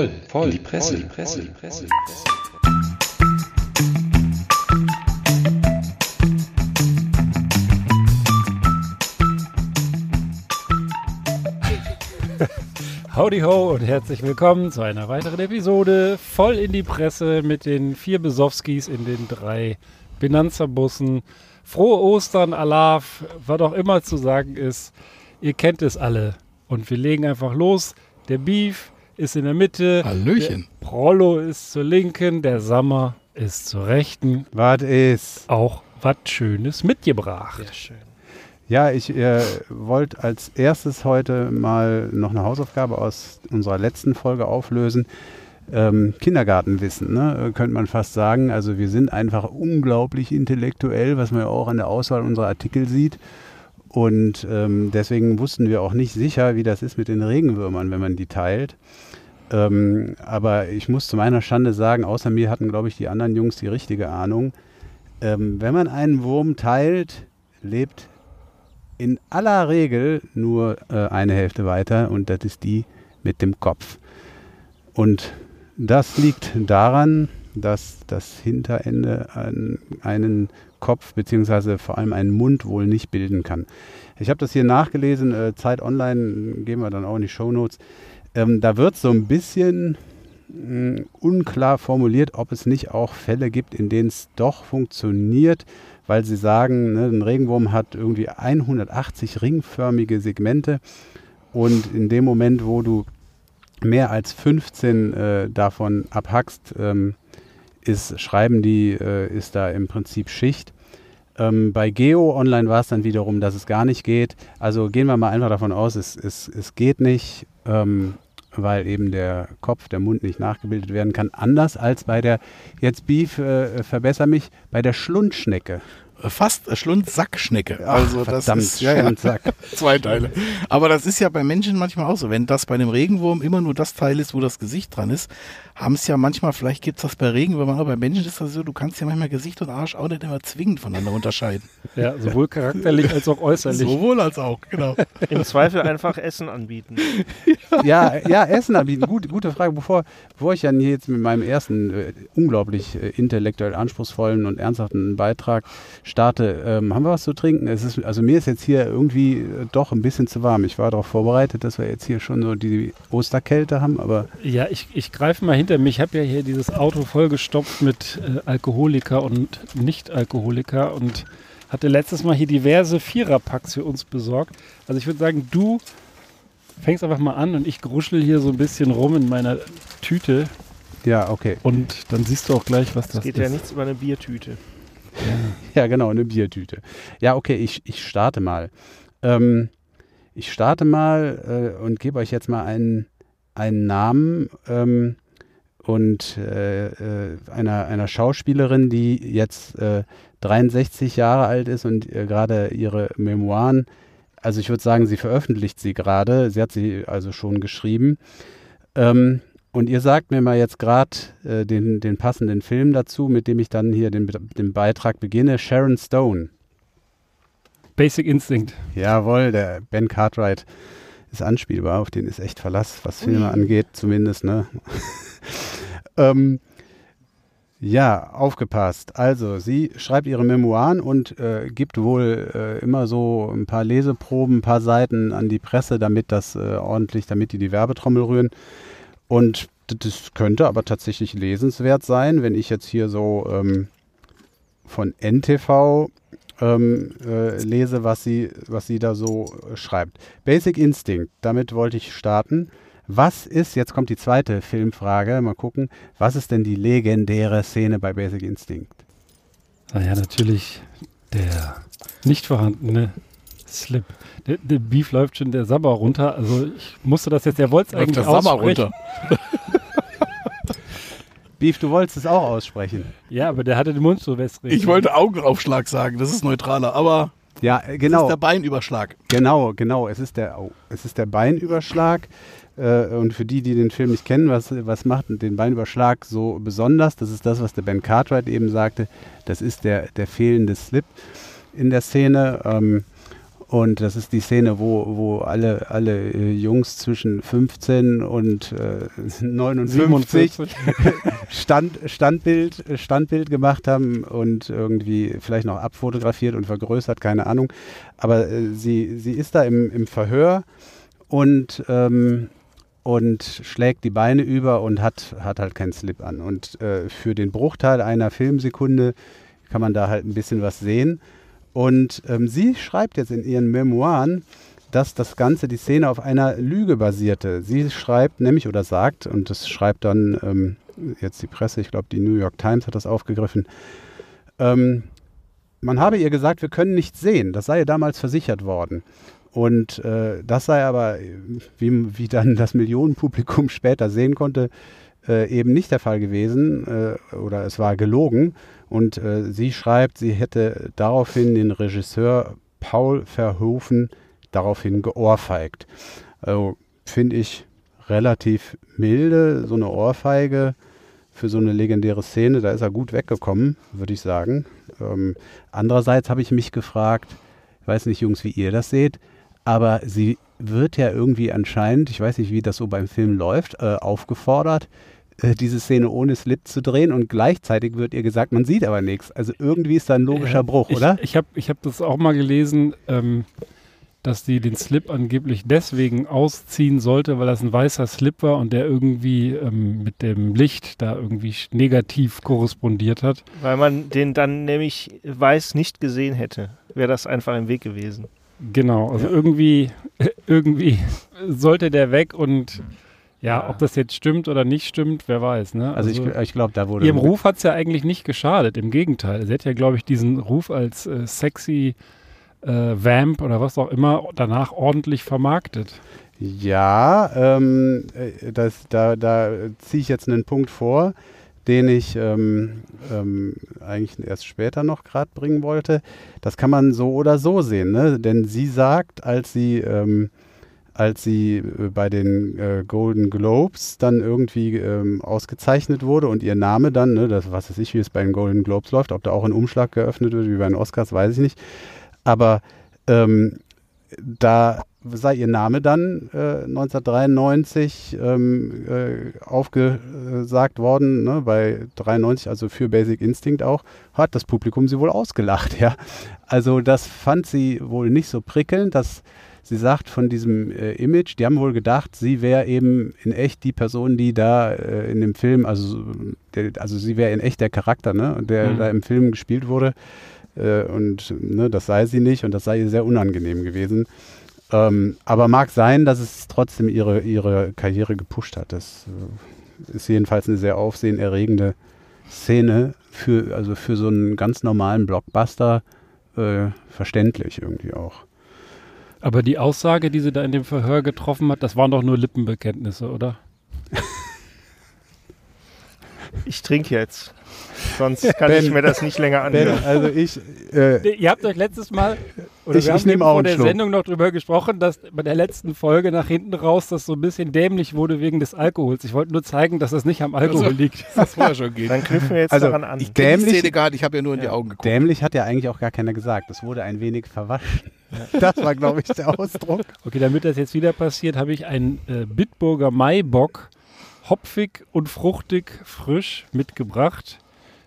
voll, voll, die Presse, die Presse, die Presse. Howdy ho und herzlich willkommen zu einer weiteren Episode voll in die Presse mit den vier Besowskis in den drei Benanza-Bussen. Frohe Ostern, Alaf, was auch immer zu sagen ist. Ihr kennt es alle. Und wir legen einfach los. Der Beef ist in der Mitte. Hallöchen. Der Prollo ist zur Linken. Der Sammer ist zur Rechten. Was ist? Auch was Schönes mitgebracht. Sehr schön. Ja, ich äh, wollte als erstes heute mal noch eine Hausaufgabe aus unserer letzten Folge auflösen. Ähm, Kindergartenwissen, ne, könnte man fast sagen. Also wir sind einfach unglaublich intellektuell, was man ja auch an der Auswahl unserer Artikel sieht. Und ähm, deswegen wussten wir auch nicht sicher, wie das ist mit den Regenwürmern, wenn man die teilt. Ähm, aber ich muss zu meiner Schande sagen, außer mir hatten, glaube ich, die anderen Jungs die richtige Ahnung. Ähm, wenn man einen Wurm teilt, lebt in aller Regel nur äh, eine Hälfte weiter und das ist die mit dem Kopf. Und das liegt daran, dass das Hinterende einen, Kopf beziehungsweise vor allem einen Mund wohl nicht bilden kann. Ich habe das hier nachgelesen, äh, Zeit Online, geben wir dann auch in die Shownotes. Ähm, da wird so ein bisschen mh, unklar formuliert, ob es nicht auch Fälle gibt, in denen es doch funktioniert, weil sie sagen, ne, ein Regenwurm hat irgendwie 180 ringförmige Segmente und in dem Moment, wo du mehr als 15 äh, davon abhackst, ähm, ist Schreiben die, äh, ist da im Prinzip Schicht. Ähm, bei Geo Online war es dann wiederum, dass es gar nicht geht. Also gehen wir mal einfach davon aus, es, es, es geht nicht, ähm, weil eben der Kopf, der Mund nicht nachgebildet werden kann. Anders als bei der, jetzt Beef, äh, verbessere mich, bei der Schlundschnecke. Fast Schlundsackschnecke. Ach, also das verdammt, ist ja, ja, Schlundsack. zwei Teile. Aber das ist ja bei Menschen manchmal auch so. Wenn das bei einem Regenwurm immer nur das Teil ist, wo das Gesicht dran ist, haben es ja manchmal, vielleicht gibt es das bei Regenwürmern, aber bei Menschen ist das so, du kannst ja manchmal Gesicht und Arsch auch nicht immer zwingend voneinander unterscheiden. Ja, sowohl charakterlich als auch äußerlich. Sowohl als auch, genau. Im Zweifel einfach Essen anbieten. ja, ja, Essen anbieten. Gut, gute Frage. Bevor, bevor ich dann hier jetzt mit meinem ersten äh, unglaublich äh, intellektuell anspruchsvollen und ernsthaften Beitrag starte, ähm, haben wir was zu trinken? Es ist, also mir ist jetzt hier irgendwie äh, doch ein bisschen zu warm. Ich war darauf vorbereitet, dass wir jetzt hier schon so die Osterkälte haben, aber Ja, ich, ich greife mal hinter mich. Ich habe ja hier dieses Auto vollgestopft mit äh, Alkoholiker und Nicht-Alkoholiker und hatte letztes Mal hier diverse Viererpacks für uns besorgt. Also ich würde sagen, du fängst einfach mal an und ich gruschel hier so ein bisschen rum in meiner Tüte ja, okay. und dann siehst du auch gleich, was Es das geht ist. ja nichts über eine Biertüte. Ja, genau, eine Biertüte. Ja, okay, ich, ich starte mal. Ähm, ich starte mal äh, und gebe euch jetzt mal einen, einen Namen ähm, und äh, äh, einer, einer Schauspielerin, die jetzt äh, 63 Jahre alt ist und äh, gerade ihre Memoiren, also ich würde sagen, sie veröffentlicht sie gerade. Sie hat sie also schon geschrieben. Ähm, und ihr sagt mir mal jetzt gerade äh, den, den passenden Film dazu, mit dem ich dann hier den, den Beitrag beginne. Sharon Stone. Basic Instinct. Jawohl, der Ben Cartwright ist anspielbar, auf den ist echt Verlass, was Filme angeht, zumindest, ne? ähm, ja, aufgepasst. Also, sie schreibt ihre Memoiren und äh, gibt wohl äh, immer so ein paar Leseproben, ein paar Seiten an die Presse, damit das äh, ordentlich, damit die die Werbetrommel rühren. Und das könnte aber tatsächlich lesenswert sein, wenn ich jetzt hier so ähm, von NTV ähm, äh, lese, was sie, was sie da so äh, schreibt. Basic Instinct, damit wollte ich starten. Was ist, jetzt kommt die zweite Filmfrage, mal gucken, was ist denn die legendäre Szene bei Basic Instinct? Naja, natürlich der nicht vorhandene Slip. Der, der Beef läuft schon der Sabber runter. Also ich musste das jetzt, er wollte es eigentlich der aussprechen. runter. Beef, du wolltest es auch aussprechen. Ja, aber der hatte den Mund so wässrig. Ich wollte Augenaufschlag sagen, das ist neutraler, aber Ja, äh, genau. ist der Beinüberschlag. Genau, genau. Es ist der, oh, es ist der Beinüberschlag. Äh, und für die, die den Film nicht kennen, was, was macht den Beinüberschlag so besonders? Das ist das, was der Ben Cartwright eben sagte. Das ist der, der fehlende Slip in der Szene. Ähm, Und das ist die Szene, wo, wo alle, alle äh, Jungs zwischen 15 und äh, 59 Stand, Standbild, Standbild gemacht haben und irgendwie vielleicht noch abfotografiert und vergrößert, keine Ahnung. Aber äh, sie, sie ist da im, im Verhör und, ähm, und schlägt die Beine über und hat, hat halt keinen Slip an. Und äh, für den Bruchteil einer Filmsekunde kann man da halt ein bisschen was sehen. Und ähm, sie schreibt jetzt in ihren Memoiren, dass das Ganze, die Szene auf einer Lüge basierte. Sie schreibt nämlich oder sagt, und das schreibt dann ähm, jetzt die Presse, ich glaube die New York Times hat das aufgegriffen, ähm, man habe ihr gesagt, wir können nichts sehen. Das sei ihr damals versichert worden. Und äh, das sei aber, wie, wie dann das Millionenpublikum später sehen konnte, äh, eben nicht der Fall gewesen äh, oder es war gelogen. Und äh, sie schreibt, sie hätte daraufhin den Regisseur Paul Verhoeven daraufhin geohrfeigt. Also finde ich relativ milde, so eine Ohrfeige für so eine legendäre Szene, da ist er gut weggekommen, würde ich sagen. Ähm, andererseits habe ich mich gefragt, ich weiß nicht, Jungs, wie ihr das seht, aber sie wird ja irgendwie anscheinend, ich weiß nicht, wie das so beim Film läuft, äh, aufgefordert, äh, diese Szene ohne Slip zu drehen und gleichzeitig wird ihr gesagt, man sieht aber nichts. Also irgendwie ist da ein logischer Bruch, ich, oder? Ich habe ich hab das auch mal gelesen, ähm, dass die den Slip angeblich deswegen ausziehen sollte, weil das ein weißer Slip war und der irgendwie ähm, mit dem Licht da irgendwie negativ korrespondiert hat. Weil man den dann nämlich weiß nicht gesehen hätte, wäre das einfach im Weg gewesen. Genau, also ja. irgendwie, irgendwie sollte der weg und ja, ob das jetzt stimmt oder nicht stimmt, wer weiß. Ne? Also, also ich, ich glaube, da wurde. Ihrem Ruf hat es ja eigentlich nicht geschadet, im Gegenteil. Sie hat ja, glaube ich, diesen Ruf als äh, sexy äh, Vamp oder was auch immer danach ordentlich vermarktet. Ja, ähm, äh, das, da, da ziehe ich jetzt einen Punkt vor, den ich ähm, ähm, eigentlich erst später noch gerade bringen wollte. Das kann man so oder so sehen, ne? denn sie sagt, als sie ähm, als sie äh, bei den äh, Golden Globes dann irgendwie ähm, ausgezeichnet wurde und ihr Name dann, ne, das was weiß ich, wie es bei den Golden Globes läuft, ob da auch ein Umschlag geöffnet wird wie bei den Oscars, weiß ich nicht. Aber ähm, da sei ihr Name dann äh, 1993 ähm, äh, aufgesagt worden, ne, bei 93, also für Basic Instinct auch, hat das Publikum sie wohl ausgelacht, ja. Also das fand sie wohl nicht so prickelnd, dass sie sagt von diesem äh, Image, die haben wohl gedacht, sie wäre eben in echt die Person, die da äh, in dem Film, also, der, also sie wäre in echt der Charakter, ne, der mhm. da im Film gespielt wurde. Äh, und ne, das sei sie nicht und das sei ihr sehr unangenehm gewesen. Ähm, aber mag sein, dass es trotzdem ihre, ihre Karriere gepusht hat. Das äh, ist jedenfalls eine sehr aufsehenerregende Szene für, also für so einen ganz normalen Blockbuster äh, verständlich irgendwie auch. Aber die Aussage, die sie da in dem Verhör getroffen hat, das waren doch nur Lippenbekenntnisse, oder? Ich trinke jetzt. Sonst kann ben, ich mir das nicht länger anhören. Ben, also ich. Äh, Ihr habt euch letztes Mal oder ich, wir ich haben auch vor der Schluck. Sendung noch drüber gesprochen, dass bei der letzten Folge nach hinten raus das so ein bisschen dämlich wurde wegen des Alkohols. Ich wollte nur zeigen, dass das nicht am Alkohol also, liegt. Das vorher schon geht. Dann knüpfen wir jetzt also, daran an. Ich dämlich, die Szene ich habe ja nur in ja. die Augen geguckt. Dämlich hat ja eigentlich auch gar keiner gesagt. Das wurde ein wenig verwaschen. Das war, glaube ich, der Ausdruck. Okay, damit das jetzt wieder passiert, habe ich einen äh, Bitburger Maibock hopfig und fruchtig frisch mitgebracht.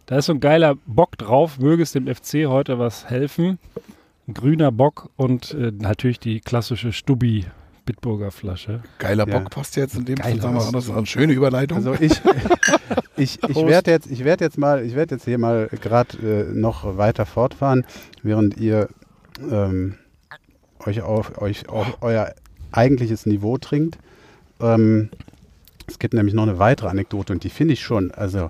Da ist so ein geiler Bock drauf, möge es dem FC heute was helfen. Ein grüner Bock und äh, natürlich die klassische Stubbi Bitburger Flasche. Geiler Bock ja. passt jetzt in dem Zusammenhang. Das ist eine schöne Überleitung. Also ich, ich, ich werde jetzt, ich werde jetzt mal, ich werde jetzt hier mal gerade äh, noch weiter fortfahren, während ihr ähm, euch auf euch auf euer eigentliches Niveau trinkt. Ähm, es gibt nämlich noch eine weitere Anekdote und die finde ich schon, also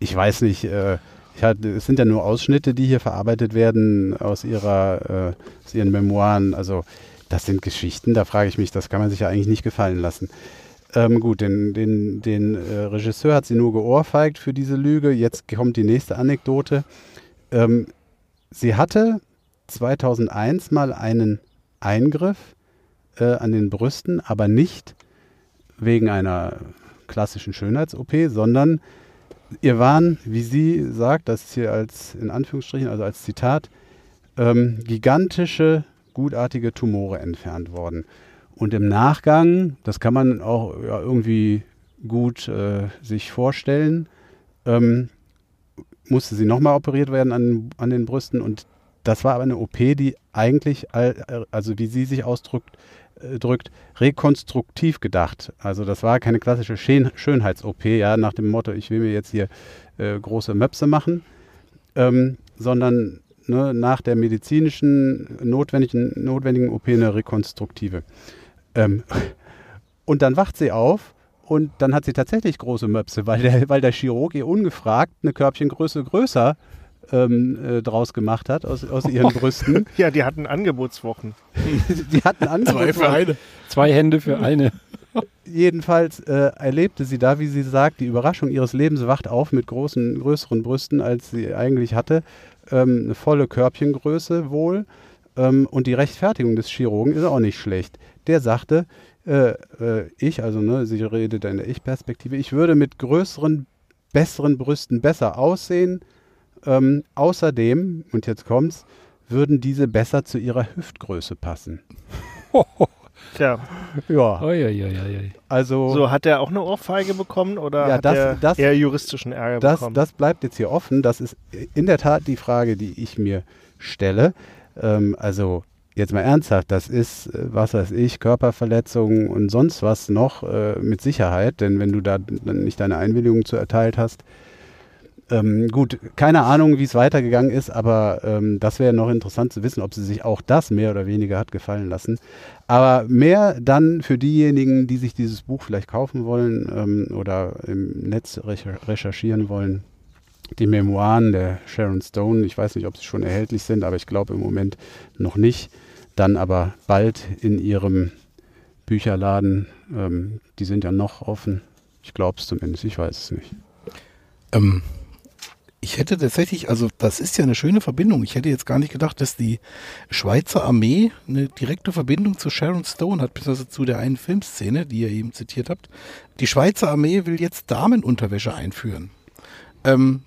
ich weiß nicht, äh, hatte, es sind ja nur Ausschnitte, die hier verarbeitet werden aus, ihrer, äh, aus ihren Memoiren. Also das sind Geschichten, da frage ich mich, das kann man sich ja eigentlich nicht gefallen lassen. Ähm, gut, den, den, den äh, Regisseur hat sie nur geohrfeigt für diese Lüge. Jetzt kommt die nächste Anekdote. Ähm, sie hatte 2001 mal einen Eingriff äh, an den Brüsten, aber nicht wegen einer klassischen Schönheits-OP, sondern ihr waren, wie sie sagt, das ist hier als in Anführungsstrichen, also als Zitat, ähm, gigantische gutartige Tumore entfernt worden. Und im Nachgang, das kann man auch ja, irgendwie gut äh, sich vorstellen, ähm, musste sie nochmal operiert werden an, an den Brüsten. Und das war aber eine OP, die eigentlich, all, also wie sie sich ausdrückt, äh, drückt, rekonstruktiv gedacht. Also das war keine klassische Schönheits-OP, ja, nach dem Motto, ich will mir jetzt hier äh, große Möpse machen, ähm, sondern ne, nach der medizinischen notwendigen, notwendigen OP eine rekonstruktive. Ähm, und dann wacht sie auf und dann hat sie tatsächlich große Möpse, weil der, weil der Chirurg ihr ungefragt eine Körbchengröße größer ähm, äh, draus gemacht hat aus, aus ihren Brüsten. Ja, die hatten Angebotswochen. die hatten Angebotswochen. Zwei für eine. Zwei Hände für eine. Jedenfalls äh, erlebte sie da, wie sie sagt, die Überraschung ihres Lebens wacht auf mit großen, größeren Brüsten, als sie eigentlich hatte. Ähm, eine volle Körbchengröße wohl. Ähm, und die Rechtfertigung des Chirurgen ist auch nicht schlecht. Der sagte, äh, äh, ich, also ne, sie redet in der Ich-Perspektive, ich würde mit größeren, besseren Brüsten besser aussehen. Ähm, außerdem, und jetzt kommt's, würden diese besser zu ihrer Hüftgröße passen. Tja, Ja, Uiuiuiui. also so hat er auch eine Ohrfeige bekommen oder Ja, hat das- er das- eher juristischen Ärger das, bekommen? das bleibt jetzt hier offen. Das ist in der Tat die Frage, die ich mir stelle. Ähm, also jetzt mal ernsthaft, das ist, äh, was weiß ich, Körperverletzungen und sonst was noch äh, mit Sicherheit, denn wenn du da nicht deine Einwilligung zu erteilt hast, ähm, gut, keine Ahnung, wie es weitergegangen ist, aber ähm, das wäre noch interessant zu wissen, ob sie sich auch das mehr oder weniger hat gefallen lassen. Aber mehr dann für diejenigen, die sich dieses Buch vielleicht kaufen wollen ähm, oder im Netz recher- recherchieren wollen. Die Memoiren der Sharon Stone, ich weiß nicht, ob sie schon erhältlich sind, aber ich glaube im Moment noch nicht. Dann aber bald in ihrem Bücherladen. Ähm, die sind ja noch offen. Ich glaube es zumindest, ich weiß es nicht. Ähm, ich hätte tatsächlich, also das ist ja eine schöne Verbindung. Ich hätte jetzt gar nicht gedacht, dass die Schweizer Armee eine direkte Verbindung zu Sharon Stone hat, beziehungsweise zu der einen Filmszene, die ihr eben zitiert habt. Die Schweizer Armee will jetzt Damenunterwäsche einführen. Ähm,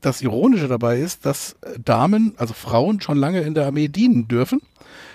das Ironische dabei ist, dass Damen, also Frauen, schon lange in der Armee dienen dürfen.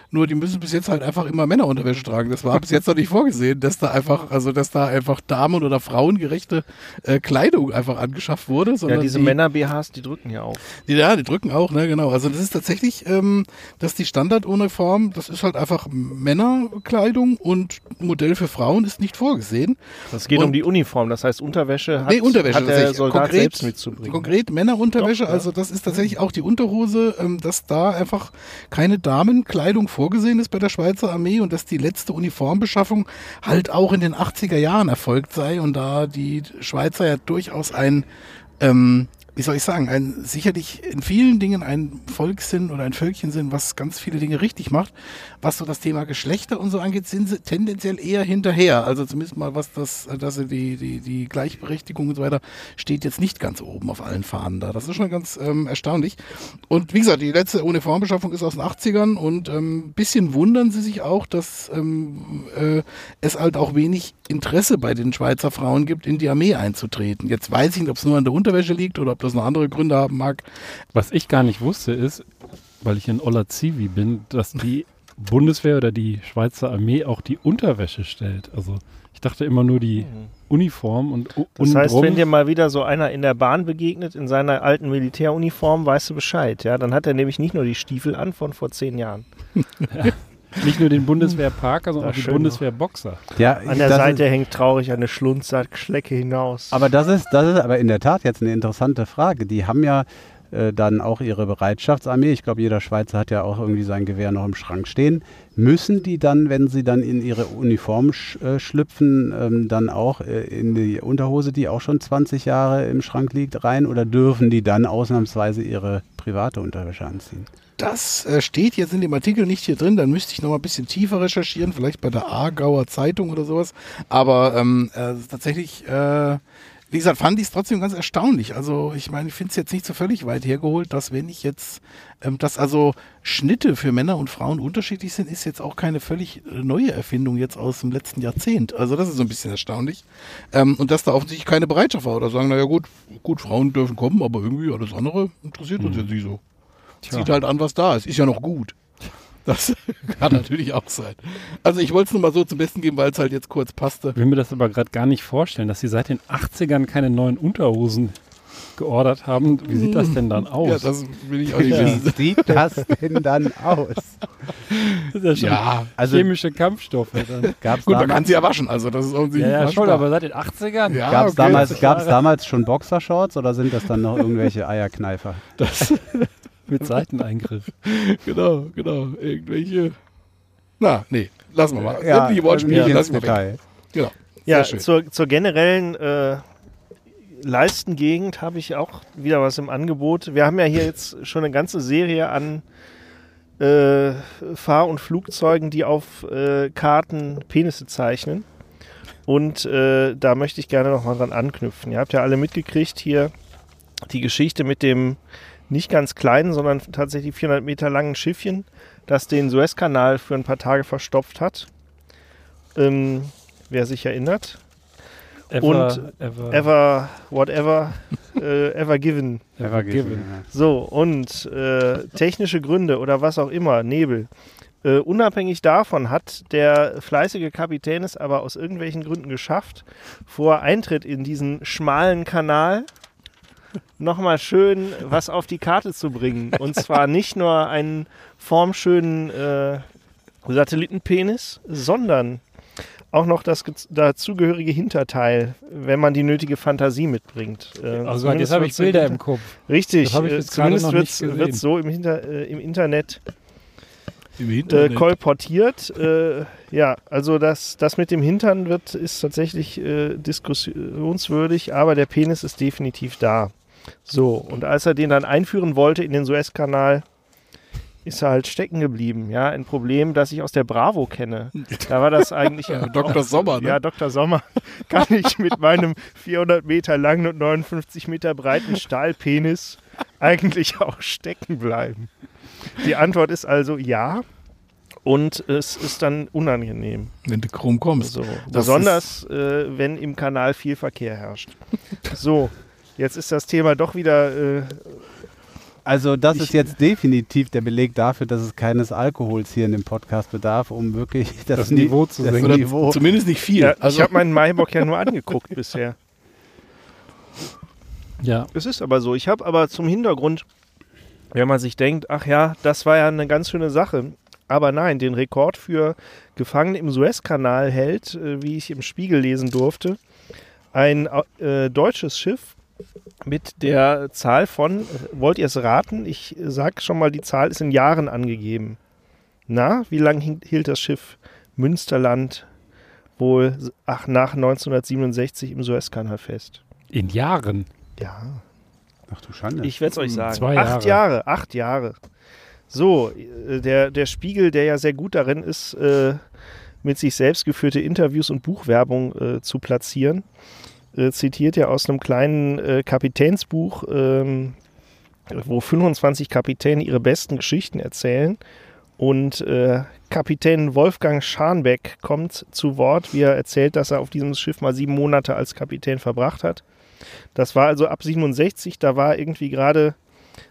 Nur die müssen bis jetzt halt einfach immer Männerunterwäsche tragen. Das war bis jetzt noch nicht vorgesehen, dass da einfach, also dass da einfach Damen- oder frauengerechte äh, Kleidung einfach angeschafft wurde. ja, diese die, Männer-BHs, die drücken ja auf. Die, ja, die drücken auch, ne, genau. Also das ist tatsächlich, ähm, dass die Standarduniform, das ist halt einfach Männerkleidung und Modell für Frauen ist nicht vorgesehen. Es geht Und- um die Uniform, das heißt Unterwäsche hat, Nee, Unterwäsche hat der. Soldat Konkret- selbst mitzubringen. Konkret Männerunterwäsche, Doch, ja. also das ist tatsächlich auch die Unterhose, ähm, dass da einfach keine Damenkleidung vorgesehen ist bei der Schweizer Armee und dass die letzte Uniformbeschaffung halt auch in den 80er Jahren erfolgt sei und da die Schweizer ja durchaus ein ähm, wie soll ich sagen, ein sicherlich in vielen Dingen ein Volk sind oder ein Völkchen sind, was ganz viele Dinge richtig macht. Was so das Thema Geschlechter und so angeht, sind sie tendenziell eher hinterher. Also zumindest mal was das, dass sie die, die, die Gleichberechtigung und so weiter steht jetzt nicht ganz oben auf allen Fahnen da. Das ist schon ganz ähm, erstaunlich. Und wie gesagt, die letzte Uniformbeschaffung ist aus den 80ern und ähm, bisschen wundern sie sich auch, dass ähm, äh, es halt auch wenig Interesse bei den Schweizer Frauen gibt, in die Armee einzutreten. Jetzt weiß ich nicht, ob es nur an der Unterwäsche liegt oder ob das noch andere Gründe haben mag. Was ich gar nicht wusste, ist, weil ich in Olla Zivi bin, dass die Bundeswehr oder die Schweizer Armee auch die Unterwäsche stellt. Also ich dachte immer nur die Uniform und Das heißt, untenrum- wenn dir mal wieder so einer in der Bahn begegnet, in seiner alten Militäruniform, weißt du Bescheid. Ja, dann hat er nämlich nicht nur die Stiefel an von vor zehn Jahren. nicht nur den Bundeswehrparker, sondern Ja, auch die schön Bundeswehrboxer. Ja, An der Seite Ist, hängt traurig eine Schlundsackschlecke hinaus. aber das ist, das ist aber in der Tat jetzt eine interessante Frage. Die haben ja äh, dann auch ihre Bereitschaftsarmee. Ich glaube, jeder Schweizer hat ja auch irgendwie sein Gewehr noch im Schrank stehen. Müssen die dann, wenn sie dann in ihre Uniform sch äh, schlüpfen, ähm, dann auch äh, in die Unterhose, die auch schon 20 Jahre im Schrank liegt, rein? Oder dürfen die dann ausnahmsweise ihre private Unterwäsche anziehen? Das äh, steht jetzt in dem Artikel nicht hier drin, dann müsste ich noch mal ein bisschen tiefer recherchieren, vielleicht bei der Aargauer Zeitung oder sowas. Aber ähm, äh, tatsächlich, äh, wie gesagt, fand ich es trotzdem ganz erstaunlich. Also ich meine, ich finde es jetzt nicht so völlig weit hergeholt, dass wenn ich jetzt, ähm, dass also Schnitte für Männer und Frauen unterschiedlich sind, ist jetzt auch keine völlig äh, neue Erfindung jetzt aus dem letzten Jahrzehnt. Also das ist so ein bisschen erstaunlich. Ähm, und dass da offensichtlich keine Bereitschaft war oder sagen, naja gut, gut, Frauen dürfen kommen, aber irgendwie alles andere interessiert uns jetzt nicht so. Zieht halt an, was da ist. Ist ja noch gut. Das kann natürlich auch sein. Also ich wollte es nur mal so zum Besten geben, weil es halt jetzt kurz passte. Ich will mir das aber gerade gar nicht vorstellen, dass sie seit den 80ern keine neuen Unterhosen geordert haben. Wie sieht das denn dann aus? Ja, das will ich auch nicht wissen. Wie sieht das denn dann aus? Das ist ja schon Ja, Also chemische Kampfstoffe. Dann. gab's gut, man kann sie ja waschen, also das ist irgendwie Ja, ja, schon, aber seit den 80ern? Ja, gab's okay. damals, 40 gab's Jahre. damals schon Boxershorts oder sind das dann noch irgendwelche Eierkneifer? Das, Mit Seiteneingriff. genau, genau, irgendwelche. Na, nee, lassen wir mal. Ja, Sämtliche Wortspiele nicht ins lassen wir weg. Detail. Genau. Ja, zur, zur generellen äh, Leistengegend habe ich auch wieder was im Angebot. Wir haben ja hier jetzt schon eine ganze Serie an äh, Fahr- und Flugzeugen, die auf äh, Karten Penisse zeichnen. Und äh, da möchte ich gerne nochmal dran anknüpfen. Ihr habt ja alle mitgekriegt hier die Geschichte mit dem nicht ganz kleinen, sondern tatsächlich 400 Meter langen Schiffchen, das den Suezkanal für ein paar Tage verstopft hat. Ähm, wer sich erinnert. Ever, Und ever, Ever, whatever, äh, ever given. ever given. So, und äh, technische Gründe oder was auch immer, Nebel. Äh, unabhängig davon hat der fleißige Kapitän es aber aus irgendwelchen Gründen geschafft, vor Eintritt in diesen schmalen Kanal nochmal schön was auf die Karte zu bringen. Und zwar nicht nur einen formschönen äh, Satellitenpenis, sondern auch noch das dazugehörige Hinterteil, wenn man die nötige Fantasie mitbringt. Äh, Also jetzt habe ich Bilder im Kopf. Richtig, Das habe ich äh, zumindest wird es so im, Hinter, äh, im Internet Im äh, kolportiert. Äh, ja, also das, das mit dem Hintern wird, ist tatsächlich äh, diskussionswürdig, aber der Penis ist definitiv da. So, und als er den dann einführen wollte in den Suezkanal, ist er halt stecken geblieben. Ja, ein Problem, das ich aus der Bravo kenne. Da war das eigentlich ja, Dr. Sommer, ne? ja, Dr. Sommer, kann ich mit meinem 400 Meter langen und 59 Meter breiten Stahlpenis eigentlich auch stecken bleiben? Die Antwort ist also ja. Und es ist dann unangenehm. Wenn du krumm kommst. So, besonders, äh, wenn im Kanal viel Verkehr herrscht. So, jetzt ist das Thema doch wieder. Äh, Also das Ich- ist jetzt definitiv der Beleg dafür, dass es keines Alkohols hier in dem Podcast bedarf, um wirklich das, Das Niveau zu das senken. Oder Niveau. zumindest nicht viel. ja, also, ich habe meinen Maibock ja nur angeguckt bisher. Ja, Es ist aber so. Ich habe aber zum Hintergrund, wenn man sich denkt, ach ja, das war ja eine ganz schöne Sache. Aber nein, den Rekord für Gefangene im Suezkanal hält, äh, wie ich im Spiegel lesen durfte, ein äh, deutsches Schiff mit der Zahl von, wollt ihr es raten? Ich sag schon mal, die Zahl ist in Jahren angegeben. Na, wie lange hielt das Schiff Münsterland wohl ach, nach 1967 im Suezkanal fest? in Jahren. Ja, Ach du Schande. ich werde es euch sagen. Zwei acht Jahre. Jahre, acht Jahre. So, äh, der, der Spiegel, der ja sehr gut darin ist, äh, mit sich selbst geführte Interviews und Buchwerbung äh, zu platzieren, äh, zitiert ja aus einem kleinen äh, Kapitänsbuch, ähm, wo 25 Kapitäne ihre besten Geschichten erzählen. Und äh, Kapitän Wolfgang Scharnbeck kommt zu Wort, wie er erzählt, dass er auf diesem Schiff mal sieben Monate als Kapitän verbracht hat. Das war also ab 67, da war irgendwie gerade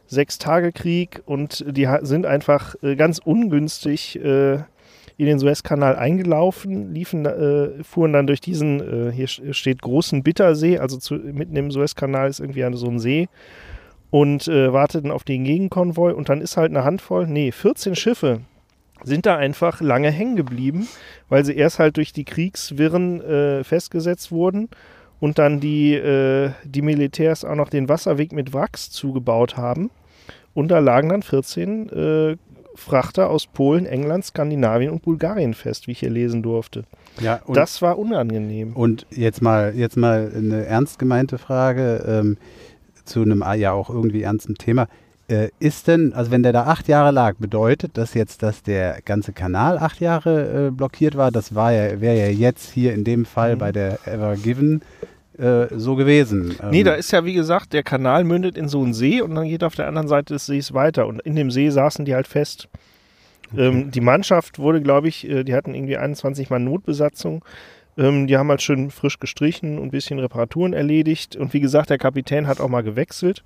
Sechstagekrieg und die sind einfach äh, ganz ungünstig äh, in den Suezkanal eingelaufen, liefen, äh, fuhren dann durch diesen, äh, hier steht großen Bittersee, also zu, mitten im Suezkanal ist irgendwie so ein See und äh, warteten auf den Gegenkonvoi und dann ist halt eine Handvoll, nee, 14 Schiffe sind da einfach lange hängen geblieben, weil sie erst halt durch die Kriegswirren äh, festgesetzt wurden und dann die, äh, die Militärs auch noch den Wasserweg mit Wracks zugebaut haben. Und da lagen dann 14 äh, Frachter aus Polen, England, Skandinavien und Bulgarien fest, wie ich hier lesen durfte. ja, das war unangenehm. und jetzt mal, jetzt mal eine ernst gemeinte Frage ähm, zu einem ah, ja auch irgendwie ernsten Thema. Äh, ist denn, also wenn der da acht Jahre lag, bedeutet das jetzt, dass der ganze Kanal acht Jahre äh, blockiert war? Das war ja, wäre ja jetzt hier in dem Fall Mhm. bei der Ever Given äh, so gewesen. Nee, Ähm, da ist ja wie gesagt, der Kanal mündet in so einen See und dann geht auf der anderen Seite des Sees weiter. Und in dem See saßen die halt fest. Ähm, die Mannschaft wurde, glaube ich, äh, die hatten irgendwie 21 Mann Notbesatzung. Ähm, die haben halt schön frisch gestrichen und ein bisschen Reparaturen erledigt. Und wie gesagt, der Kapitän hat auch mal gewechselt.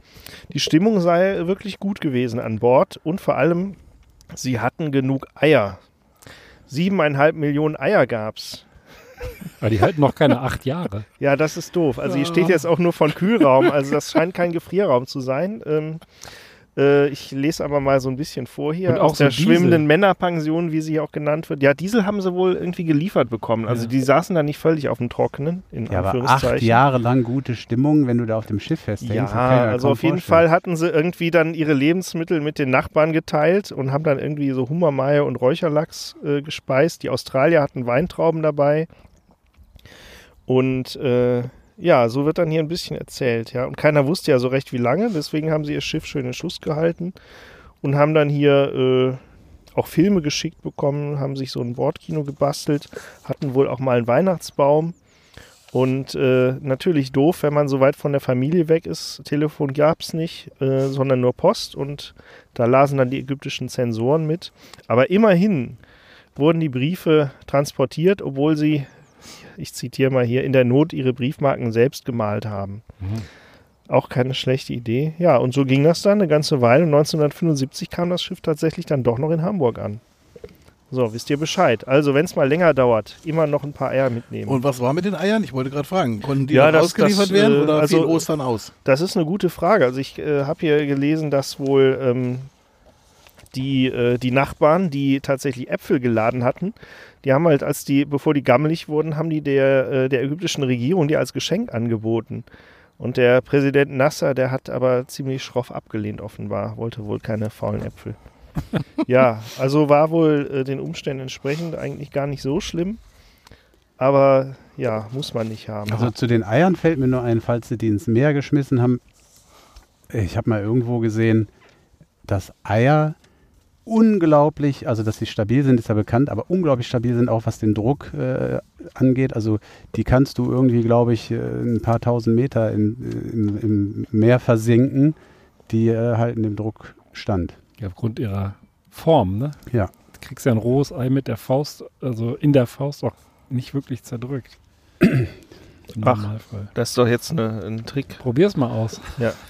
Die Stimmung sei wirklich gut gewesen an Bord und vor allem sie hatten genug Eier. Siebeneinhalb Millionen Eier gab's. Aber die halten noch keine acht Jahre. Ja, das ist doof. Also hier steht jetzt auch nur von Kühlraum, also das scheint kein Gefrierraum zu sein. Ähm, äh, ich lese aber mal so ein bisschen vor hier. Und auch aus der so Diesel. schwimmenden Männerpension, wie sie hier auch genannt wird. Ja, Diesel haben sie wohl irgendwie geliefert bekommen. Also Ja. die saßen da nicht völlig auf dem Trockenen, in Ja, aber acht. Jahre lang gute Stimmung, wenn du da auf dem Schiff festhängst. Ja, also auf jeden vorstellen. Fall hatten sie irgendwie dann ihre Lebensmittel mit den Nachbarn geteilt und haben dann irgendwie so Hummermeier und Räucherlachs äh, gespeist. Die Australier hatten Weintrauben dabei. Und äh, ja, so wird dann hier ein bisschen erzählt, ja. Und keiner wusste ja so recht, wie lange, deswegen haben sie ihr Schiff schön in Schuss gehalten und haben dann hier äh, auch Filme geschickt bekommen, haben sich so ein Bordkino gebastelt, hatten wohl auch mal einen Weihnachtsbaum. Und äh, natürlich doof, wenn man so weit von der Familie weg ist. Telefon gab es nicht, äh, sondern nur Post. Und da lasen dann die ägyptischen Zensoren mit. Aber immerhin wurden die Briefe transportiert, obwohl sie, ich zitiere mal hier, in der Not ihre Briefmarken selbst gemalt haben. Auch keine schlechte Idee. Ja, und so ging das dann eine ganze Weile. Und 1975 kam das Schiff tatsächlich dann doch noch in Hamburg an. So, wisst ihr Bescheid. Also, wenn es mal länger dauert, immer noch ein paar Eier mitnehmen. Und was war mit den Eiern? Ich wollte gerade fragen. Konnten die Ja, das- ausgeliefert das, werden äh, oder also- fiel Ostern aus? Das ist eine gute Frage. Also ich äh, habe hier gelesen, dass wohl ähm, die, äh, die Nachbarn, die tatsächlich Äpfel geladen hatten, die haben halt, als die, bevor die gammelig wurden, haben die der, äh, der ägyptischen Regierung die als Geschenk angeboten. Und der Präsident Nasser, der hat aber ziemlich schroff abgelehnt, offenbar, wollte wohl keine faulen Äpfel. ja, also war wohl äh, den Umständen entsprechend eigentlich gar nicht so schlimm. Aber ja, muss man nicht haben. Also zu den Eiern fällt mir nur ein, falls sie die ins Meer geschmissen haben. Ich habe mal irgendwo gesehen, dass Eier unglaublich, also dass sie stabil sind, ist ja bekannt, aber unglaublich stabil sind auch was den Druck äh, angeht. Also die kannst du irgendwie, glaube ich, äh, ein paar tausend Meter in, im, im Meer versinken, die äh, halten dem Druck stand. Ja, aufgrund ihrer Form, ne? Ja. Du kriegst ja ein rohes Ei mit der Faust, also in der Faust auch nicht wirklich zerdrückt. Im Ach. Das ist doch jetzt eine, ein Trick. Probier's mal aus.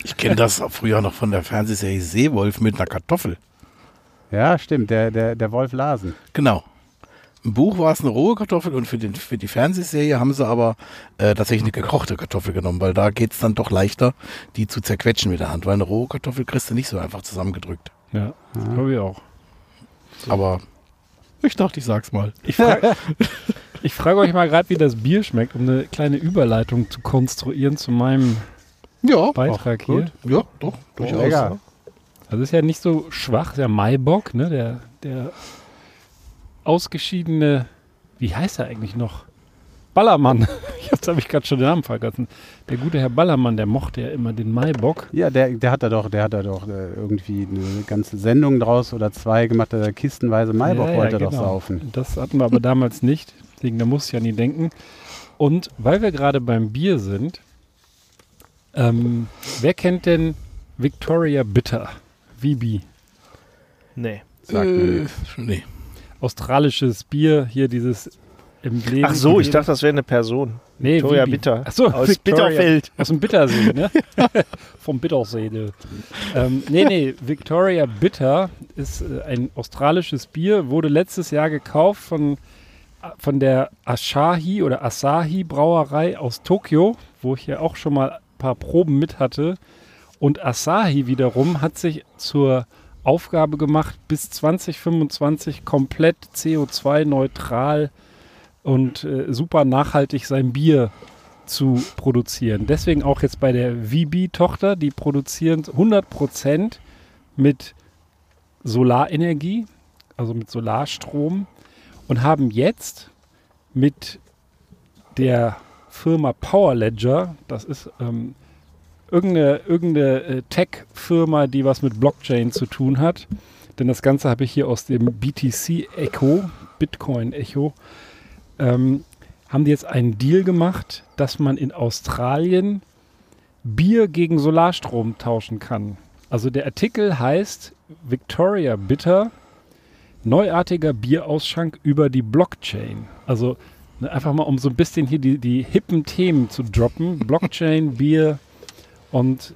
Ich kenne das früher noch von der Fernsehserie Seewolf mit einer Kartoffel. Ja, stimmt, der, der, der Wolf Lasen. Genau. Im Buch war es eine rohe Kartoffel und für, den, für die Fernsehserie haben sie aber äh, tatsächlich eine gekochte Kartoffel genommen, weil da geht es dann doch leichter, die zu zerquetschen mit der Hand, weil eine rohe Kartoffel kriegst du nicht so einfach zusammengedrückt. Ja, Ja. glaube ich auch. Aber ich dachte, ich sag's mal. Ich frage frag euch mal gerade, wie das Bier schmeckt, um eine kleine Überleitung zu konstruieren zu meinem Ja, Beitrag Ach, hier. ja, doch, durchaus. lecker. Also ist ja nicht so schwach, ja Maibock, ne? Der, der ausgeschiedene, wie heißt er eigentlich noch? Ballermann. Jetzt habe ich gerade schon den Namen vergessen. Der gute Herr Ballermann, der mochte ja immer den Maibock. Ja, der, der hat da doch, der hat da doch äh, irgendwie eine ganze Sendung draus oder zwei gemacht, der kistenweise Maibock Ja, ja, wollte doch genau. saufen. Das hatten wir aber damals nicht. Deswegen, da muss ich an ihn denken. Und weil wir gerade beim Bier sind, ähm, wer kennt denn Victoria Bitter? VB. Nee. Sagt mir Äh, nix. nee. Australisches Bier, hier dieses Emblem. Ach so, ich dachte, das wäre eine Person. nee, Victoria VB. Bitter. Ach so, Aus Victoria. Bitterfeld. Aus dem Bittersee, ne? Vom Bittersee. Ne? Ähm, nee, nee, Victoria Bitter ist äh, ein australisches Bier, wurde letztes Jahr gekauft von, von der Asahi oder Asahi Brauerei aus Tokio, wo ich ja auch schon mal ein paar Proben mit hatte. Und Asahi wiederum hat sich zur Aufgabe gemacht, bis 2025 komplett CO2-neutral und äh, super nachhaltig sein Bier zu produzieren. Deswegen auch jetzt bei der VB-Tochter, die produzieren 100% mit Solarenergie, also mit Solarstrom und haben jetzt mit der Firma Power Ledger, das ist ähm, irgendeine, irgendeine äh, Tech-Firma, die was mit Blockchain zu tun hat, denn das Ganze habe ich hier aus dem BTC-Echo, Bitcoin-Echo, ähm, haben die jetzt einen Deal gemacht, dass man in Australien Bier gegen Solarstrom tauschen kann. Also der Artikel heißt Victoria Bitter, neuartiger Bierausschank über die Blockchain. Also ne, einfach mal um so ein bisschen hier die, die hippen Themen zu droppen. Blockchain, Bier und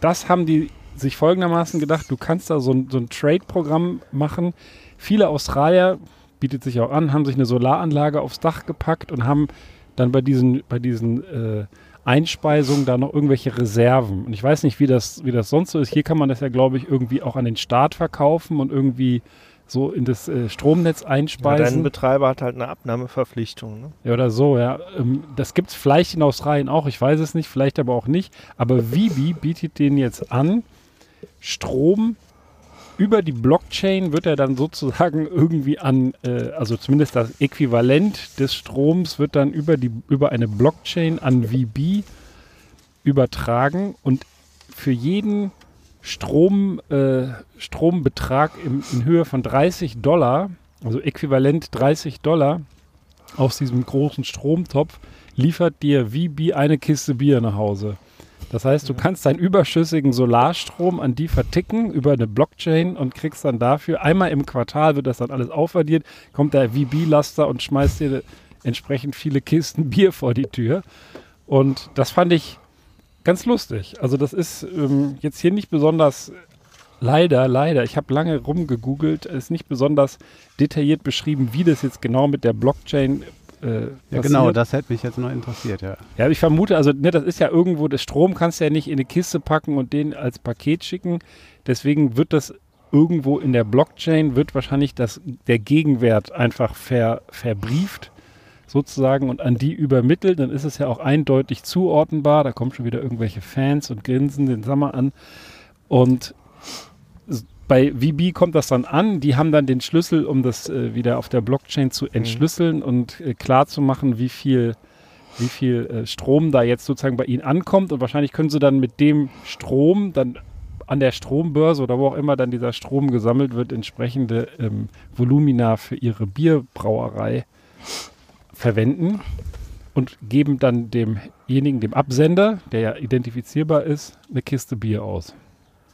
das haben die sich folgendermaßen gedacht, du kannst da so ein, so ein Trade-Programm machen. Viele Australier, bietet sich auch an, haben sich eine Solaranlage aufs Dach gepackt und haben dann bei diesen, bei diesen äh, Einspeisungen da noch irgendwelche Reserven. Und ich weiß nicht, wie das, wie das sonst so ist. Hier kann man das ja, glaube ich, irgendwie auch an den Staat verkaufen und irgendwie so in das äh, Stromnetz Ja, einspeisen. dein Betreiber hat halt eine Abnahmeverpflichtung. Ne? Ja, oder so, ja. Ähm, das gibt es vielleicht in Australien auch, ich weiß es nicht, vielleicht aber auch nicht. Aber Vibi bietet denen jetzt an, Strom über die Blockchain wird er dann sozusagen irgendwie an, äh, also zumindest das Äquivalent des Stroms wird dann über, die, über eine Blockchain an VB übertragen und für jeden Strom, äh, Strombetrag im, in Höhe von 30 Dollar, also äquivalent 30 Dollar, aus diesem großen Stromtopf liefert dir VB eine Kiste Bier nach Hause. Das heißt, du kannst deinen überschüssigen Solarstrom an die verticken über eine Blockchain und kriegst dann dafür, einmal im Quartal wird das dann alles aufaddiert, kommt der VB-Laster und schmeißt dir entsprechend viele Kisten Bier vor die Tür. Und das fand ich ganz lustig. Also das ist ähm, jetzt hier nicht besonders, leider, leider, ich habe lange rumgegoogelt, es ist nicht besonders detailliert beschrieben, wie das jetzt genau mit der Blockchain äh, Ja, genau, das hätte mich jetzt noch interessiert, ja. Ja, ich vermute, also ne, das ist ja irgendwo, das Strom kannst du ja nicht in eine Kiste packen und den als Paket schicken. Deswegen wird das irgendwo in der Blockchain, wird wahrscheinlich das, der Gegenwert einfach ver, verbrieft sozusagen und an die übermittelt. Dann ist es ja auch eindeutig zuordnenbar. Da kommen schon wieder irgendwelche Fans und grinsen den Sommer an. Und bei VB kommt das dann an. Die haben dann den Schlüssel, um das äh, wieder auf der Blockchain zu entschlüsseln und äh, klar zu machen, wie viel wie viel äh, Strom da jetzt sozusagen bei Ihnen ankommt. Und wahrscheinlich können Sie dann mit dem Strom dann an der Strombörse oder wo auch immer dann dieser Strom gesammelt wird, entsprechende ähm, Volumina für Ihre Bierbrauerei verwenden und geben dann demjenigen, dem Absender, der ja identifizierbar ist, eine Kiste Bier aus.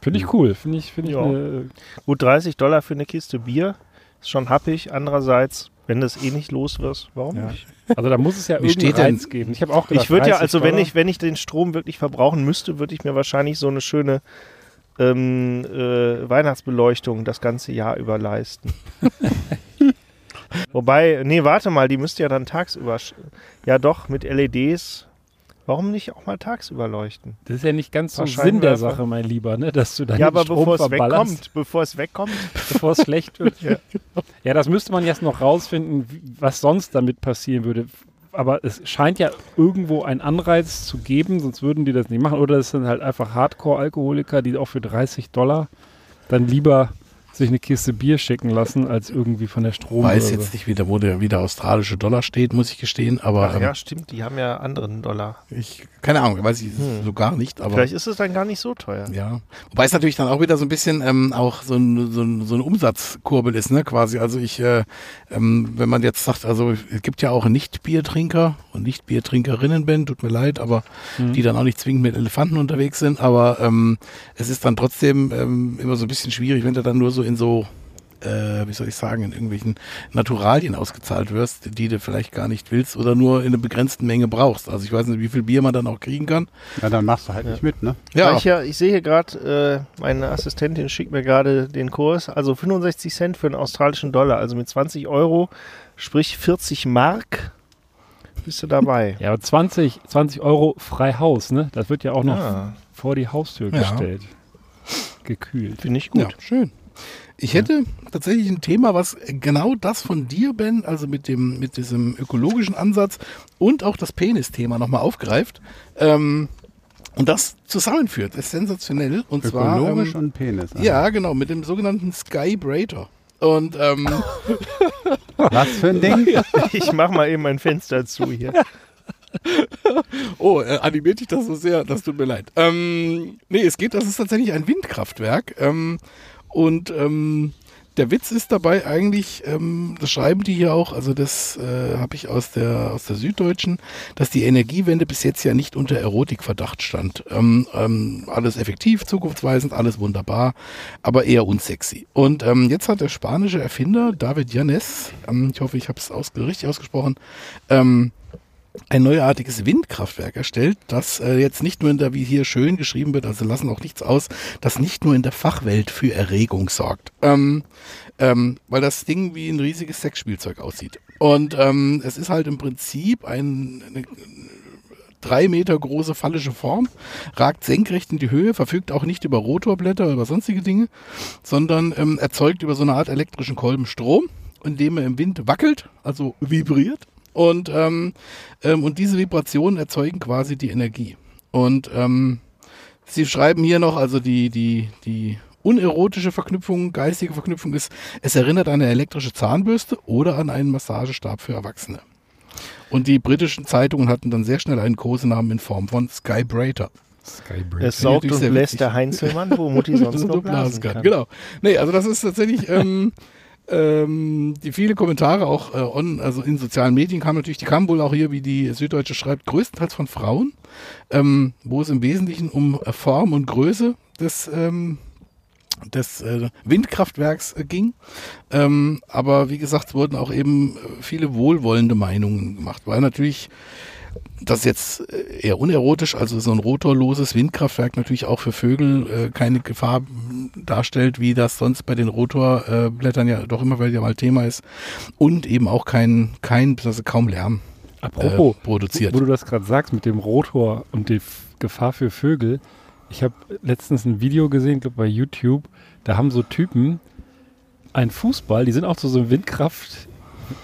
Finde ich cool. Finde ich, finde ich Ja. eine, Gut, 30 Dollar für eine Kiste Bier ist schon happig. Andererseits, wenn du es eh nicht los wirst, warum Ja. nicht? also da muss es ja Reiz geben. Ich habe auch gedacht, Ich würde ja, 30 also wenn ich, wenn ich den Strom wirklich verbrauchen müsste, würde ich mir wahrscheinlich so eine schöne ähm, äh, Weihnachtsbeleuchtung das ganze Jahr über leisten. Wobei, nee, warte mal, die müsste ja dann tagsüber, ja doch, mit LEDs. Warum nicht auch mal tagsüber leuchten? Das ist ja nicht ganz so Sinn der. Sache, mein Lieber, ne? dass du dann ja, aber Strom bevor es wegkommt, bevor es wegkommt, bevor es schlecht wird. Ja. ja, das müsste man jetzt noch rausfinden, was sonst damit passieren würde. Aber es scheint ja irgendwo einen Anreiz zu geben, sonst würden die das nicht machen. Oder es sind halt einfach Hardcore-Alkoholiker, die auch für 30 Dollar dann lieber sich eine Kiste Bier schicken lassen, als irgendwie von der Weiß Strombörse. jetzt nicht wieder, wo der, wie der australische Dollar steht, muss ich gestehen, aber Ach ähm, ja, stimmt, die haben ja anderen Dollar. ich, keine Ahnung, weiß ich Hm. so gar nicht, aber. Vielleicht ist es dann gar nicht so teuer. Ja, wobei es natürlich dann auch wieder so ein bisschen ähm, auch so, ein, so, ein, so eine Umsatzkurbel ist, ne, quasi. Also ich, äh, ähm, wenn man jetzt sagt, also es gibt ja auch Nicht-Biertrinker und Nicht-Biertrinkerinnen, Ben, tut mir leid, aber Mhm. die dann auch nicht zwingend mit Elefanten unterwegs sind, aber ähm, es ist dann trotzdem ähm, immer so ein bisschen schwierig, wenn du dann nur so in so äh, wie soll ich sagen, in irgendwelchen Naturalien ausgezahlt wirst, die du vielleicht gar nicht willst oder nur in einer begrenzten Menge brauchst. Also ich weiß nicht, wie viel Bier man dann auch kriegen kann. Ja, dann machst du halt Ja. nicht mit, ne? Ja. Ich, ja, ich sehe hier gerade, äh, meine Assistentin schickt mir gerade den Kurs, also 65 Cent für einen australischen Dollar, also mit 20 Euro, sprich 40 Mark, bist du dabei. Ja, aber 20, 20 Euro frei Haus, ne? Das wird ja auch noch Ah, vor die Haustür Ja. gestellt. Gekühlt. Finde ich gut. Ja, schön. Ich hätte tatsächlich ein Thema, was genau das von dir, Ben, also mit dem, mit diesem ökologischen Ansatz und auch das Penis-Thema nochmal aufgreift. Ähm, und das zusammenführt. Das ist sensationell. Und Ökologisch zwar. Ähm, und Penis. ja, genau, mit dem sogenannten Skybrator. Und ähm, Was für ein Ding? Ich mach mal eben mein Fenster zu hier. Oh, äh, animiert dich das so sehr, das tut mir leid. Ähm, nee, es geht, das ist tatsächlich ein Windkraftwerk. Ähm, und ähm, der Witz ist dabei eigentlich, ähm, das schreiben die hier auch, also das äh, habe ich aus der, aus der Süddeutschen, dass die Energiewende bis jetzt ja nicht unter Erotikverdacht stand. Ähm, ähm, alles effektiv, zukunftsweisend, alles wunderbar, aber eher unsexy. Und ähm, jetzt hat der spanische Erfinder David Yanes, ähm, ich hoffe, ich habe es aus, richtig ausgesprochen, ähm, ein neuartiges Windkraftwerk erstellt, das äh, jetzt nicht nur in der, wie hier schön geschrieben wird, also lassen auch nichts aus, das nicht nur in der Fachwelt für Erregung sorgt. Ähm, ähm, weil das Ding wie ein riesiges Sexspielzeug aussieht. Und ähm, es ist halt im Prinzip ein, eine drei Meter große phallische Form, ragt senkrecht in die Höhe, verfügt auch nicht über Rotorblätter oder über sonstige Dinge, sondern ähm, erzeugt über so eine Art elektrischen Kolben Strom, indem er im Wind wackelt, also vibriert. Und, ähm, ähm, und diese Vibrationen erzeugen quasi die Energie. Und ähm, Sie schreiben hier noch, also die, die, die unerotische Verknüpfung, geistige Verknüpfung ist, es erinnert an eine elektrische Zahnbürste oder an einen Massagestab für Erwachsene. Und die britischen Zeitungen hatten dann sehr schnell einen Kosenamen in Form von Skybrater. Skybreak. Es saugt und bläst witzig. der Heinzelmann, wo Mutti sonst So nur blasen kann. Genau. Nee, also das ist tatsächlich ähm, ähm, die viele Kommentare auch äh, on, also in sozialen Medien kamen natürlich, die kamen wohl auch hier, wie die Süddeutsche schreibt, größtenteils von Frauen, ähm, wo es im Wesentlichen um äh, Form und Größe des ähm, des äh, Windkraftwerks äh, ging. Ähm, aber wie gesagt, es wurden auch eben äh, viele wohlwollende Meinungen gemacht, weil natürlich das ist jetzt äh, eher unerotisch, also so ein rotorloses Windkraftwerk natürlich auch für Vögel äh, keine Gefahr darstellt, wie das sonst bei den Rotorblättern ja doch immer wieder mal Thema ist und eben auch kein, kein also kaum Lärm Apropos, äh, produziert. Wo du das gerade sagst mit dem Rotor und die F Gefahr für Vögel. Ich habe letztens ein Video gesehen, glaube bei YouTube. Da haben so Typen einen Fußball, die sind auch zu so einem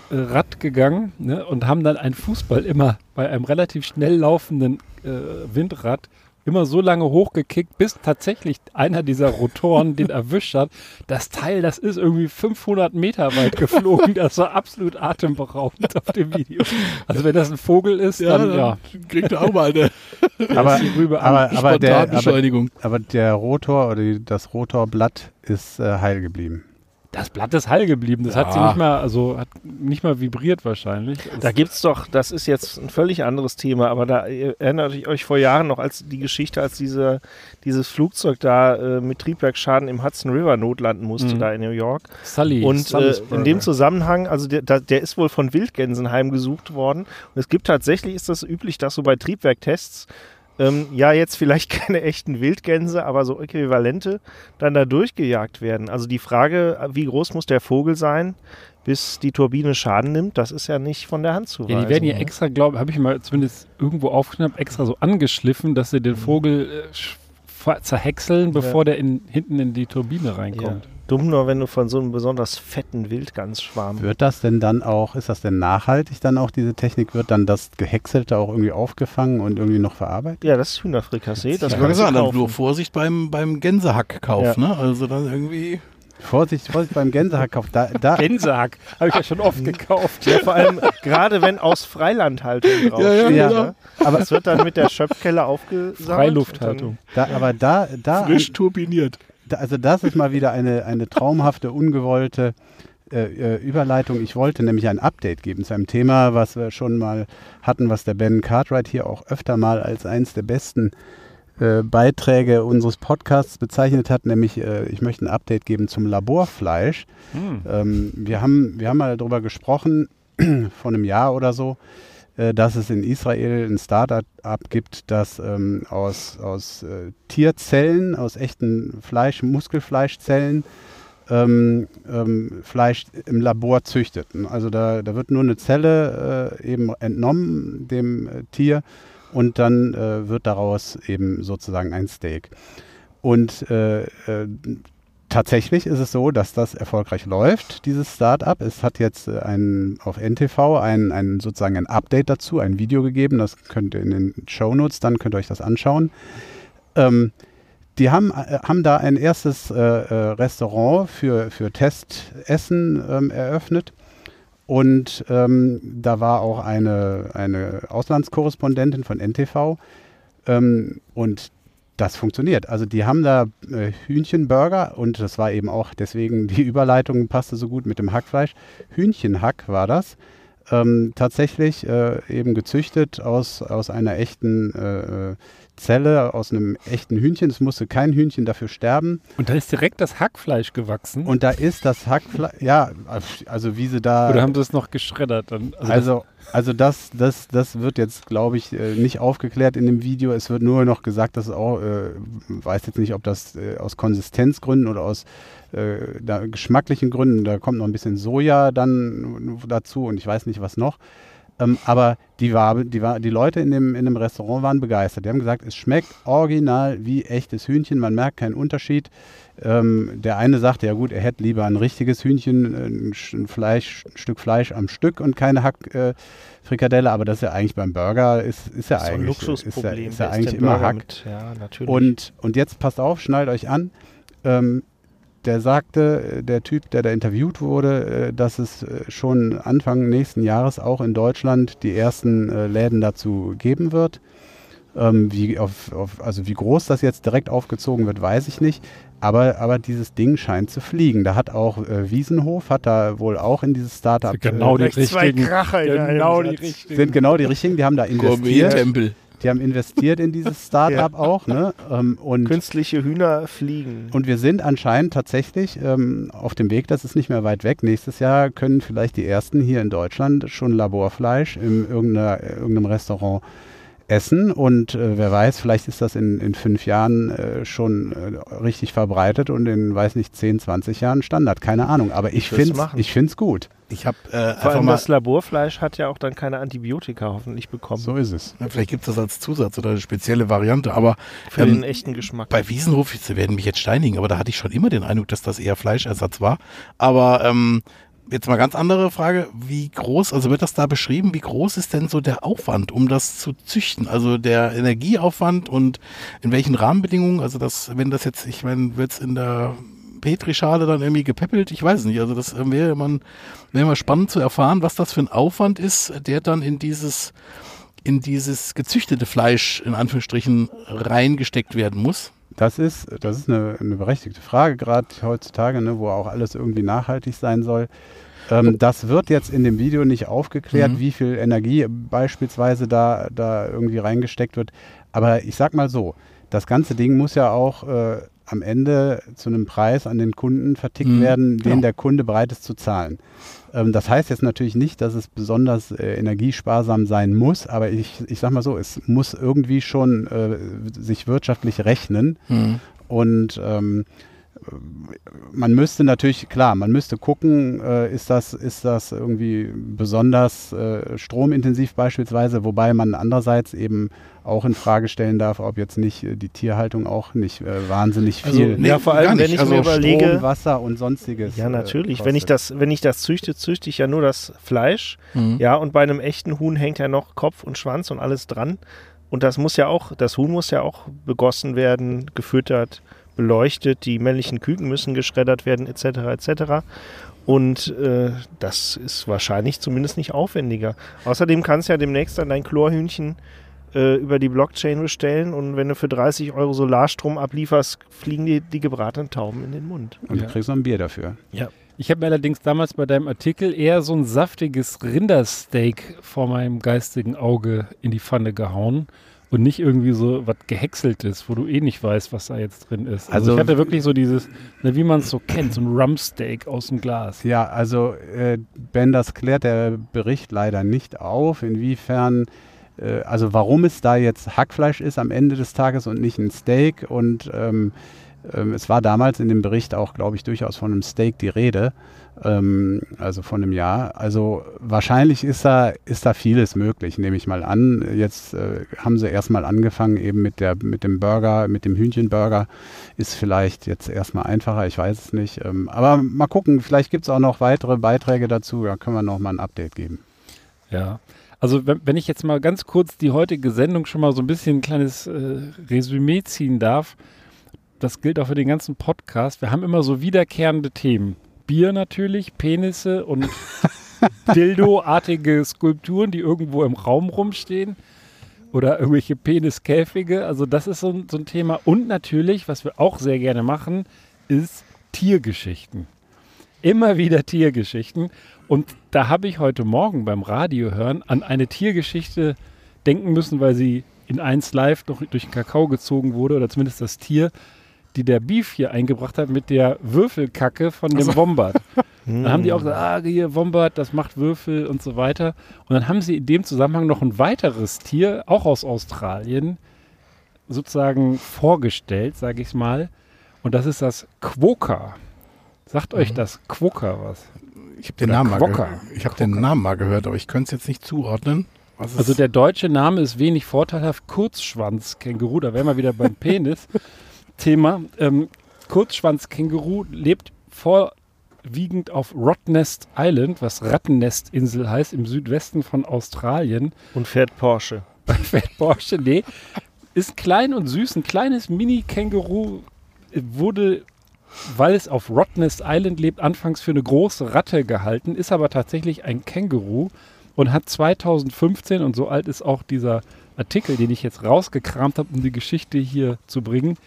Windkraftrad gegangen ne, und haben dann einen Fußball immer bei einem relativ schnell laufenden äh, Windrad immer so lange hochgekickt, bis tatsächlich einer dieser Rotoren den erwischt hat. Das Teil, das ist irgendwie 500 Meter weit geflogen. Das war absolut atemberaubend auf dem Video. Also wenn das ein Vogel ist, dann ja. kriegt er auch mal eine Aber, Rübe aber, aber, der, aber, aber der Rotor oder das Rotorblatt ist äh, heil geblieben. Das Blatt ist heil geblieben. Das hat sie Ja. nicht mal, also hat nicht mal vibriert wahrscheinlich. Da gibt's doch, das ist jetzt ein völlig anderes Thema, aber da erinnert ich euch vor Jahren noch als die Geschichte, als diese, dieses Flugzeug da äh, mit Triebwerksschaden im Hudson River notlanden musste, Mhm. da in New York. Sully. Und äh, in dem Zusammenhang, also der, der, der ist wohl von Wildgänsen heimgesucht worden. Und es gibt tatsächlich, ist das üblich, dass so bei Triebwerktests, ähm, ja jetzt vielleicht keine echten Wildgänse, aber so Äquivalente dann da durchgejagt werden. Also die Frage, wie groß muss der Vogel sein, bis die Turbine Schaden nimmt, das ist ja nicht von der Hand zu weisen. ja, die werden ja ne? extra, glaube habe ich mal zumindest irgendwo aufgeschnappt, extra so angeschliffen, dass sie den Vogel äh, zerhäckseln, bevor der in, hinten in die Turbine ja. Dumm nur, wenn du von so einem besonders fetten Wildgansschwarm Wird das denn dann auch, ist das denn nachhaltig dann auch diese Technik? Wird dann das Gehäckselte auch irgendwie aufgefangen und irgendwie noch verarbeitet? Ja, das ist Hühnerfrikassee. Das wollte du sagen, dann nur Vorsicht beim, beim Gänsehackkauf, Ja. ne? Also dann irgendwie. Vorsicht, Vorsicht beim Gänsehackkauf. Da, da, Gänsehack habe ich ja schon oft gekauft. Ja, vor allem gerade wenn aus Freilandhaltung Ja, draufsteht. ja, Ja. genau. ne? aber, Das wird dann mit der Schöpfkelle aufgesammelt. Freilufthaltung. da, aber da, da, Frisch turbiniert. Also das ist mal wieder eine, eine traumhafte, ungewollte äh, äh, Überleitung. Ich wollte nämlich ein Update geben zu einem Thema, was wir schon mal hatten, was der Ben Cartwright hier auch öfter mal als eins der besten äh, Beiträge unseres Podcasts bezeichnet hat, nämlich äh, ich möchte ein Update geben zum Laborfleisch. Hm. Ähm, wir, haben, wir haben mal darüber gesprochen, vor einem Jahr oder so, dass es in Israel ein Startup gibt, das ähm, aus, aus äh, Tierzellen, aus echten Fleisch, Muskelfleischzellen, ähm, ähm, Fleisch im Labor züchtet. Also da, da wird nur eine Zelle äh, eben entnommen dem äh, Tier und dann äh, wird daraus eben sozusagen ein Steak. Und äh, äh, tatsächlich ist es so, dass das erfolgreich läuft, dieses Startup. Es hat jetzt äh, ein, auf NTV ein, ein, sozusagen ein Update dazu, ein Video gegeben. Das könnt ihr in den Shownotes, dann könnt ihr euch das anschauen. Ähm, die haben, äh, haben da ein erstes äh, äh, Restaurant für, für Testessen ähm, eröffnet. Und ähm, da war auch eine, eine Auslandskorrespondentin von NTV. Ähm, und das funktioniert. Also die haben da äh, Hühnchenburger und das war eben auch deswegen die Überleitung passte so gut mit dem Hackfleisch. Hühnchenhack war das. Ähm, tatsächlich äh, eben gezüchtet aus, aus einer echten äh, äh, Zelle aus einem echten Hühnchen. Es musste kein Hühnchen dafür sterben. Und da ist direkt das Hackfleisch gewachsen. Und da ist das Hackfleisch, ja, also wie sie da. Oder haben sie es noch geschreddert? Dann? Also, also, also das, das, das wird jetzt, glaube ich, äh, nicht aufgeklärt in dem Video. Es wird nur noch gesagt, dass auch, äh, weiß jetzt nicht, ob das äh, aus Konsistenzgründen oder aus äh, da, geschmacklichen Gründen, da kommt noch ein bisschen Soja dann dazu und ich weiß nicht was noch. Ähm, aber die, war, die, war, die Leute in dem, in dem Restaurant waren begeistert. Die haben gesagt, es schmeckt original wie echtes Hühnchen. Man merkt keinen Unterschied. Ähm, der eine sagte, ja gut, er hätte lieber ein richtiges Hühnchen, ein, Fleisch, ein Stück Fleisch am Stück und keine Hackfrikadelle. Äh, aber das ist ja eigentlich beim Burger, ist, ist ja das eigentlich, ist, ja, ist ja eigentlich immer Hack. Mit, ja, und, und jetzt passt auf, schnallt euch an. Ähm, der sagte, der Typ, der da interviewt wurde, äh, dass es äh, schon Anfang nächsten Jahres auch in Deutschland die ersten äh, Läden dazu geben wird. Ähm, wie, auf, auf, also wie groß das jetzt direkt aufgezogen wird, weiß ich nicht. Aber, aber dieses Ding scheint zu fliegen. Da hat auch äh, Wiesenhof, hat da wohl auch in dieses Startup. Genau die richtigen. Kracher genau die richtigen. Sind genau die richtigen, die haben da investiert. Tempel. Die haben investiert in dieses Startup ja. auch. Ne? Ähm, und Künstliche Hühner fliegen. Und wir sind anscheinend tatsächlich ähm, auf dem Weg, das ist nicht mehr weit weg. Nächstes Jahr können vielleicht die ersten hier in Deutschland schon Laborfleisch in irgendeinem Restaurant essen und äh, wer weiß, vielleicht ist das in, in fünf Jahren äh, schon äh, richtig verbreitet und in, weiß nicht, 10, 20 Jahren Standard. Keine Ahnung, aber ich, ich finde es gut. Ich habe äh, Vor allem das Laborfleisch hat ja auch dann keine Antibiotika hoffentlich bekommen. So ist es. Ja, vielleicht gibt es das als Zusatz oder eine spezielle Variante, aber für ähm, den echten Geschmack. Bei Wiesenhof, sie werden mich jetzt steinigen, aber da hatte ich schon immer den Eindruck, dass das eher Fleischersatz war. Aber ähm, Jetzt mal ganz andere Frage. Wie groß, also wird das da beschrieben, wie groß ist denn so der Aufwand, um das zu züchten? Also der Energieaufwand und in welchen Rahmenbedingungen? Also das, wenn das jetzt, ich meine, wird es in der Petrischale dann irgendwie gepäppelt? Ich weiß nicht. Also das wäre man, wäre mal spannend zu erfahren, was das für ein Aufwand ist, der dann in dieses, in dieses gezüchtete Fleisch in Anführungsstrichen reingesteckt werden muss. Das ist, das ist eine, eine berechtigte Frage, gerade heutzutage, ne, wo auch alles irgendwie nachhaltig sein soll. Ähm, das wird jetzt in dem Video nicht aufgeklärt, mhm. wie viel Energie beispielsweise da, da irgendwie reingesteckt wird. Aber ich sag mal so, das ganze Ding muss ja auch äh, am Ende zu einem Preis an den Kunden vertickt mhm. werden, den genau. der Kunde bereit ist zu zahlen. Ähm, das heißt jetzt natürlich nicht, dass es besonders äh, energiesparsam sein muss, aber ich, ich sag mal so, es muss irgendwie schon äh, sich wirtschaftlich rechnen. Mhm. Und ähm, man müsste natürlich, klar, man müsste gucken, äh, ist, das, ist das irgendwie besonders äh, stromintensiv beispielsweise, wobei man andererseits eben auch in Frage stellen darf, ob jetzt nicht äh, die Tierhaltung auch nicht äh, wahnsinnig also, viel. Also, nee, ja, vor allem, wenn ich also mir überlege. Strom, Wasser und sonstiges. Ja, natürlich. Äh, wenn ich das, wenn ich das züchte, züchte ich ja nur das Fleisch. Mhm. Ja, und bei einem echten Huhn hängt ja noch Kopf und Schwanz und alles dran. Und das muss ja auch, das Huhn muss ja auch begossen werden, gefüttert, beleuchtet, die männlichen Küken müssen geschreddert werden, etc. etc. Und äh, das ist wahrscheinlich zumindest nicht aufwendiger. Außerdem kannst du ja demnächst dann dein Chlorhühnchen äh, über die Blockchain bestellen und wenn du für 30 Euro Solarstrom ablieferst, fliegen die, die gebratenen Tauben in den Mund. Und ja. du kriegst noch ein Bier dafür. Ja. Ich habe mir allerdings damals bei deinem Artikel eher so ein saftiges Rindersteak vor meinem geistigen Auge in die Pfanne gehauen und nicht irgendwie so was gehäckseltes, wo du eh nicht weißt, was da jetzt drin ist. Also, also ich hatte wirklich so dieses, ne, wie man es so kennt, so ein Rumpsteak aus dem Glas. Ja, also äh, Ben, das klärt der Bericht leider nicht auf, inwiefern äh, also warum es da jetzt Hackfleisch ist am Ende des Tages und nicht ein Steak und ähm, ähm, es war damals in dem Bericht auch, glaube ich, durchaus von einem Steak die Rede ähm, also von einem Jahr. Also wahrscheinlich ist da, ist da vieles möglich, nehme ich mal an. Jetzt äh, haben sie erstmal angefangen eben mit, der, mit dem Burger, mit dem Hühnchenburger. Ist vielleicht jetzt erstmal einfacher, ich weiß es nicht. Ähm, aber mal gucken, vielleicht gibt es auch noch weitere Beiträge dazu, da können wir noch mal ein Update geben. Ja, also wenn, wenn ich jetzt mal ganz kurz die heutige Sendung schon mal so ein bisschen ein kleines äh, Resümee ziehen darf, das gilt auch für den ganzen Podcast. Wir haben immer so wiederkehrende Themen. Bier natürlich, Penisse und Dildo-artige Skulpturen, die irgendwo im Raum rumstehen. Oder irgendwelche Peniskäfige. Also das ist so ein, so ein Thema. Und natürlich, was wir auch sehr gerne machen, ist Tiergeschichten. Immer wieder Tiergeschichten. Und da habe ich heute Morgen beim Radio hören an eine Tiergeschichte denken müssen, weil sie in 1 Live noch durch den Kakao gezogen wurde, oder zumindest das Tier, die der Beef hier eingebracht hat mit der Würfelkacke von dem Wombat. Dann haben die auch gesagt, ah, hier Wombat, das macht Würfel und so weiter. Und dann haben sie in dem Zusammenhang noch ein weiteres Tier, auch aus Australien, sozusagen vorgestellt, sage ich mal. Und das ist das Quokka. Sagt euch das Quokka was? Ich habe den, Oder Namen mal Quokka. gehört. Ich hab den Namen mal gehört, aber ich könnte es jetzt nicht zuordnen. Also der deutsche Name ist wenig vorteilhaft. Kurzschwanzkänguru, da wären wir wieder beim Penis-Thema. Ähm, Kurzschwanzkänguru lebt vorwiegend auf Rottnest Island, was Rattennestinsel heißt, im Südwesten von Australien. Und fährt Porsche. Fat Porsche, nee. Ist klein und süß, ein kleines Mini-Känguru wurde, weil es auf Rottnest Island lebt, anfangs für eine große Ratte gehalten, ist aber tatsächlich ein Känguru und hat 2015, und so alt ist auch dieser Artikel, den ich jetzt rausgekramt habe, um die Geschichte hier zu bringen,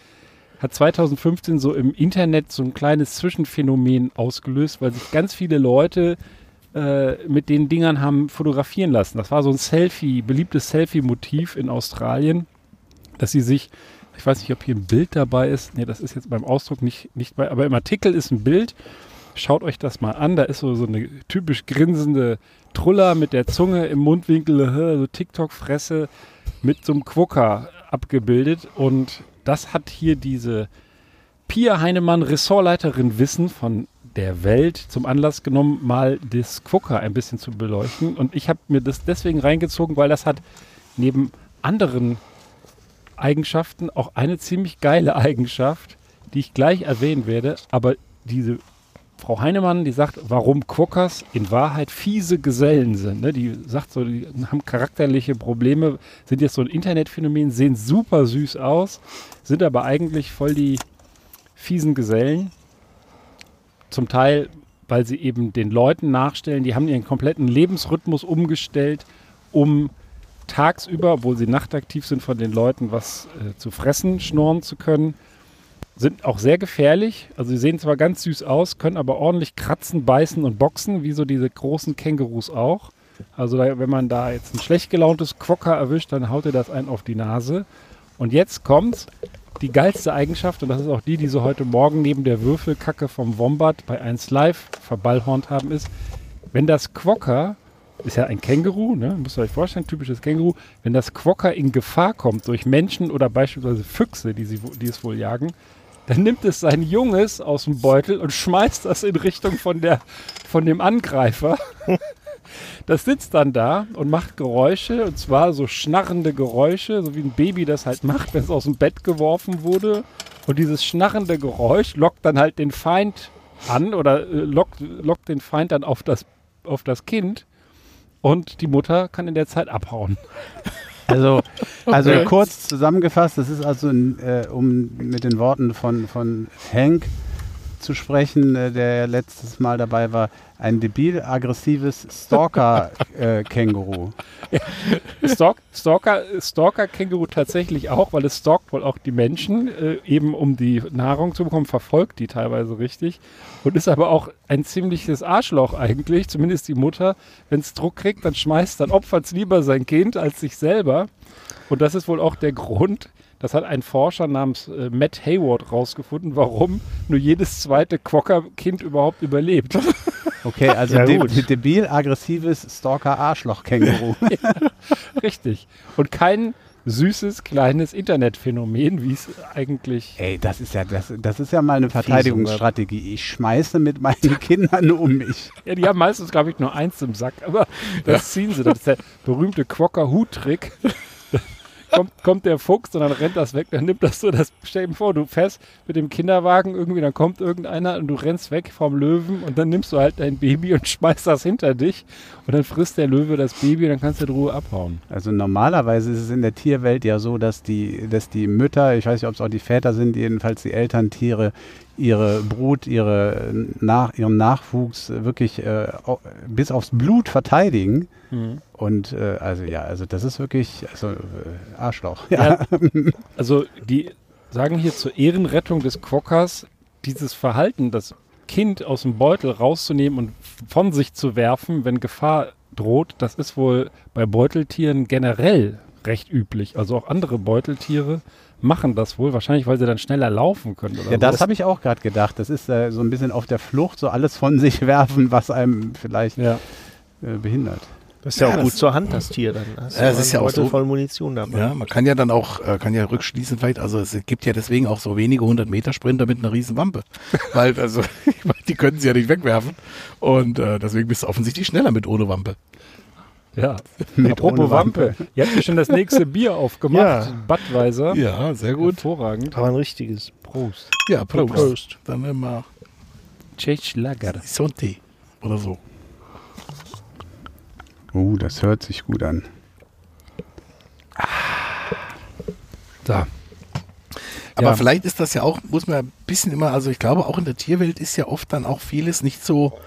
hat 2015 so im Internet so ein kleines Zwischenphänomen ausgelöst, weil sich ganz viele Leute äh, mit den Dingern haben fotografieren lassen. Das war so ein Selfie, beliebtes Selfie-Motiv in Australien, dass sie sich, ich weiß nicht, ob hier ein Bild dabei ist, nee, das ist jetzt beim Ausdruck nicht, nicht bei, aber im Artikel ist ein Bild. Schaut euch das mal an, da ist so, so eine typisch grinsende Truller mit der Zunge im Mundwinkel, so TikTok-Fresse mit so einem Quokka abgebildet und das hat hier diese Pia Heinemann, Ressortleiterin Wissen von der Welt, zum Anlass genommen, mal das Quokka ein bisschen zu beleuchten. Und ich habe mir das deswegen reingezogen, weil das hat neben anderen Eigenschaften auch eine ziemlich geile Eigenschaft, die ich gleich erwähnen werde. Aber diese Frau Heinemann, die sagt, warum Quokkas in Wahrheit fiese Gesellen sind. Ne? Die sagt so, die haben charakterliche Probleme, sind jetzt so ein Internetphänomen, sehen super süß aus, sind aber eigentlich voll die fiesen Gesellen. Zum Teil, weil sie eben den Leuten nachstellen, die haben ihren kompletten Lebensrhythmus umgestellt, um tagsüber, obwohl sie nachtaktiv sind, von den Leuten was äh, zu fressen, schnorren zu können. Sind auch sehr gefährlich. Also sie sehen zwar ganz süß aus, können aber ordentlich kratzen, beißen und boxen, wie so diese großen Kängurus auch. Also da, wenn man da jetzt ein schlecht gelauntes Quokka erwischt, dann haut ihr das einen auf die Nase. Und jetzt kommt die geilste Eigenschaft, und das ist auch die, die sie heute Morgen neben der Würfelkacke vom Wombat bei 1 Live verballhornt haben, ist, wenn das Quokka, ist ja ein Känguru, ne? müsst ihr euch vorstellen, typisches Känguru, wenn das Quokka in Gefahr kommt durch Menschen oder beispielsweise Füchse, die, sie, die es wohl jagen, dann nimmt es sein Junges aus dem Beutel und schmeißt das in Richtung von, der, von dem Angreifer. Das sitzt dann da und macht Geräusche, und zwar so schnarrende Geräusche, so wie ein Baby das halt macht, wenn es aus dem Bett geworfen wurde. Und dieses schnarrende Geräusch lockt dann halt den Feind an oder äh, lockt, lockt den Feind dann auf das, auf das Kind. Und die Mutter kann in der Zeit abhauen. Also, also Okay. kurz zusammengefasst, das ist also, äh, um mit den Worten von, von Hank zu sprechen, äh, der ja letztes Mal dabei war, ein debil aggressives Stalker-Känguru. Stalk, Stalker, Stalker Känguru tatsächlich auch, weil es stalkt wohl auch die Menschen, äh, eben um die Nahrung zu bekommen, verfolgt die teilweise richtig und ist aber auch ein ziemliches Arschloch eigentlich, zumindest die Mutter. Wenn es Druck kriegt, dann schmeißt, dann opfert es lieber sein Kind als sich selber. Und das ist wohl auch der Grund, das hat ein Forscher namens äh, Matt Hayward rausgefunden, warum nur jedes zweite Quokka-Kind überhaupt überlebt. Okay, also Ja, de gut. debil aggressives Stalker-Arschloch-Känguru. Richtig. Und kein süßes, kleines Internetphänomen, wie es eigentlich Ey, das ist ja, das, das ist ja mal eine Verteidigungsstrategie. Ich schmeiße mit meinen Kindern um mich. Ja, die haben meistens, glaube ich, nur eins im Sack, aber das ziehen sie. Das ist der berühmte Quokka-Hut-Trick. Kommt, kommt der Fuchs und dann rennt das weg, dann nimmt das so, das stell vor, du fährst mit dem Kinderwagen irgendwie, dann kommt irgendeiner und du rennst weg vom Löwen und dann nimmst du halt dein Baby und schmeißt das hinter dich und dann frisst der Löwe das Baby und dann kannst du in Ruhe abhauen. Also normalerweise ist es in der Tierwelt ja so, dass die, dass die Mütter, ich weiß nicht, ob es auch die Väter sind, jedenfalls die Elterntiere, ihre Brut, ihre nach, ihren Nachwuchs wirklich äh, bis aufs Blut verteidigen. Und äh, also ja, also das ist wirklich also, äh, Arschloch. Ja. Also die sagen hier zur Ehrenrettung des Quokkas, dieses Verhalten, das Kind aus dem Beutel rauszunehmen und von sich zu werfen, wenn Gefahr droht, das ist wohl bei Beuteltieren generell recht üblich. Also auch andere Beuteltiere machen das wohl, wahrscheinlich weil sie dann schneller laufen können. Oder Ja, das so. habe ich auch gerade gedacht. Das ist äh, so ein bisschen auf der Flucht, so alles von sich werfen, was einem vielleicht Ja. äh, behindert. Das ist ja, Ja, auch das- gut zur Hand, das Tier dann. Hast Ja, das ist ja auch so- voll Munition dabei. Ja, man kann ja dann auch, äh, kann ja rückschließen vielleicht, also es gibt ja deswegen auch so wenige 100 Meter Sprinter mit einer riesen Wampe. Weil, also, ich meine, die können sie ja nicht wegwerfen. Und äh, deswegen bist du offensichtlich schneller mit ohne Wampe. Ja. Mit Apropos ohne Wampe. Wampe. Ihr habt ja schon das nächste Bier aufgemacht. Ja. Budweiser. Ja, sehr gut. Hervorragend. Aber ein richtiges. Prost. Ja, Prost. Prost. Dann immer Tschech Lager. Sonte oder so. Uh, das hört sich gut an. Da. Aber Ja. vielleicht ist das ja auch, muss man ein bisschen immer, also ich glaube, auch in der Tierwelt ist ja oft dann auch vieles nicht so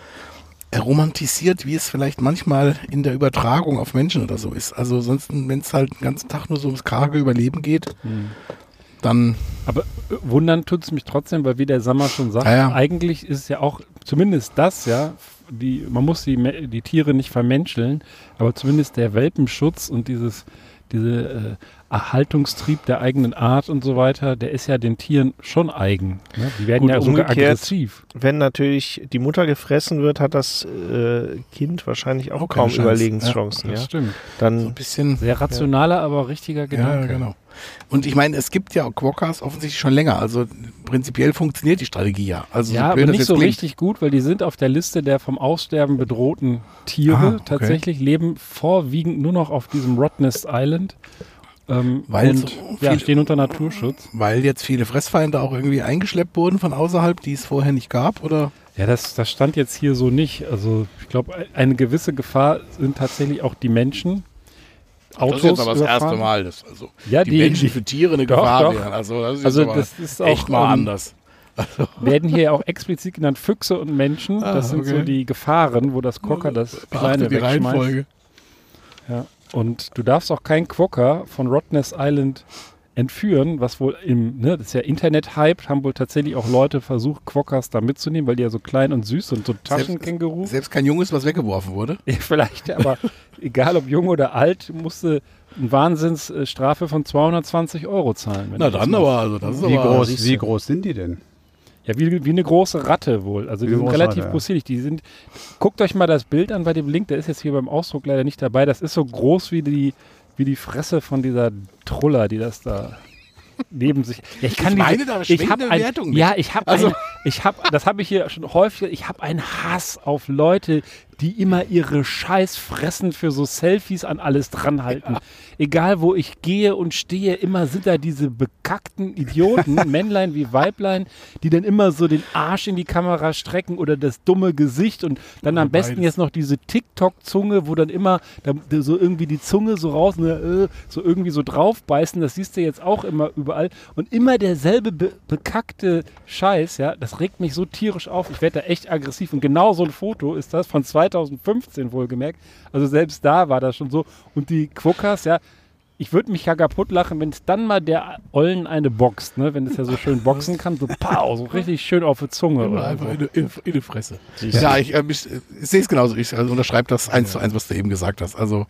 romantisiert, wie es vielleicht manchmal in der Übertragung auf Menschen oder so ist. Also sonst, wenn es halt den ganzen Tag nur so ums karge Überleben geht, dann Aber äh, wundern tut es mich trotzdem, weil wie der Sammer schon sagt, Ja, ja. eigentlich ist es ja auch, zumindest das, ja, die, man muss die, die Tiere nicht vermenscheln, aber zumindest der Welpenschutz und dieses, diese äh, Erhaltungstrieb der eigenen Art und so weiter, der ist ja den Tieren schon eigen. Ne? Die werden Gut, ja sogar umgekehrt- aggressiv. Wenn natürlich die Mutter gefressen wird, hat das äh, Kind wahrscheinlich auch, Auch keine kaum Chance. Überlebenschancen. Das Ja, stimmt. so Dann ein bisschen. Sehr rationaler, aber richtiger Ja, Gedanke. genau. Und ich meine, es gibt ja Quokkas offensichtlich schon länger. Also prinzipiell funktioniert die Strategie ja. Also Ja, blöd aber das nicht so klingt. richtig gut, weil die sind auf der Liste der vom Aussterben bedrohten Tiere. Ah, okay. Tatsächlich leben vorwiegend nur noch auf diesem Rottnest Island. Ähm, Weil und so ja, stehen unter Naturschutz. Weil jetzt viele Fressfeinde auch irgendwie eingeschleppt wurden von außerhalb, die es vorher nicht gab, oder? Ja, das, das stand jetzt hier so nicht. Also ich glaube, eine gewisse Gefahr sind tatsächlich auch die Menschen. Autos überfahren. Mal, dass also Ja, die, die, Menschen für Tiere eine Doch, Gefahr doch. wären. Also das ist, also jetzt aber das ist auch echt mal ähm, anders. werden hier auch explizit genannt Füchse und Menschen. Ah, das sind so okay. die Gefahren, wo das Quokka das kleine Beachte die wegschmeißt. Reihenfolge. Ja. Und du darfst auch keinen Quokka von Rottnest Island entführen, was wohl im, ne, das ist ja Internet-Hype, haben wohl tatsächlich auch Leute versucht, Quokkas da mitzunehmen, weil die ja so klein und süß sind, so Taschenkänguru. Selbst kein Junges, was weggeworfen wurde. Ja, Vielleicht, aber egal ob jung oder alt, musste eine Wahnsinnsstrafe von 220 Euro zahlen. wenn Na dann aber, also das ist Wie aber groß, wie groß sind die denn? Ja, wie, wie eine große Ratte wohl. Also Wie die sind relativ Ratte, possierlich. Die sind, guckt euch mal das Bild an bei dem Link, der ist jetzt hier beim Ausdruck leider nicht dabei. Das ist so groß wie die, wie die Fresse von dieser Truller, die das da neben sich. Ja, ich kann Ich diese- meine da ich hab schwingende ein. Ja, ich habe Also- ein, ich habe, das habe ich hier schon häufig, ich habe einen Hass auf Leute, die immer ihre scheiß Fressen für so Selfies an alles dranhalten. Egal wo ich gehe und stehe, immer sind da diese bekackten Idioten, Männlein wie Weiblein, die dann immer so den Arsch in die Kamera strecken oder das dumme Gesicht und dann am besten jetzt noch diese TikTok-Zunge, wo dann immer da, so irgendwie die Zunge so raus, ne, äh, so irgendwie so draufbeißen. Das siehst du jetzt auch immer überall. Und immer derselbe be bekackte Scheiß, ja, das regt mich so tierisch auf. Ich werde da echt aggressiv. Und genau so ein Foto ist das von 2015 wohlgemerkt. Also selbst da war das schon so. Und die Quokkas, ja, ich würde mich ja kaputt lachen, wenn es dann mal der Ollen eine boxt, ne? Wenn es ja so schön boxen kann, so pow, so richtig schön auf die Zunge. Immer Oder einfach so. in, die- in, in die Fresse. Ja, ich, äh, ich, ich sehe es genauso. Ich also unterschreibe das eins zu eins, was du eben gesagt hast. Also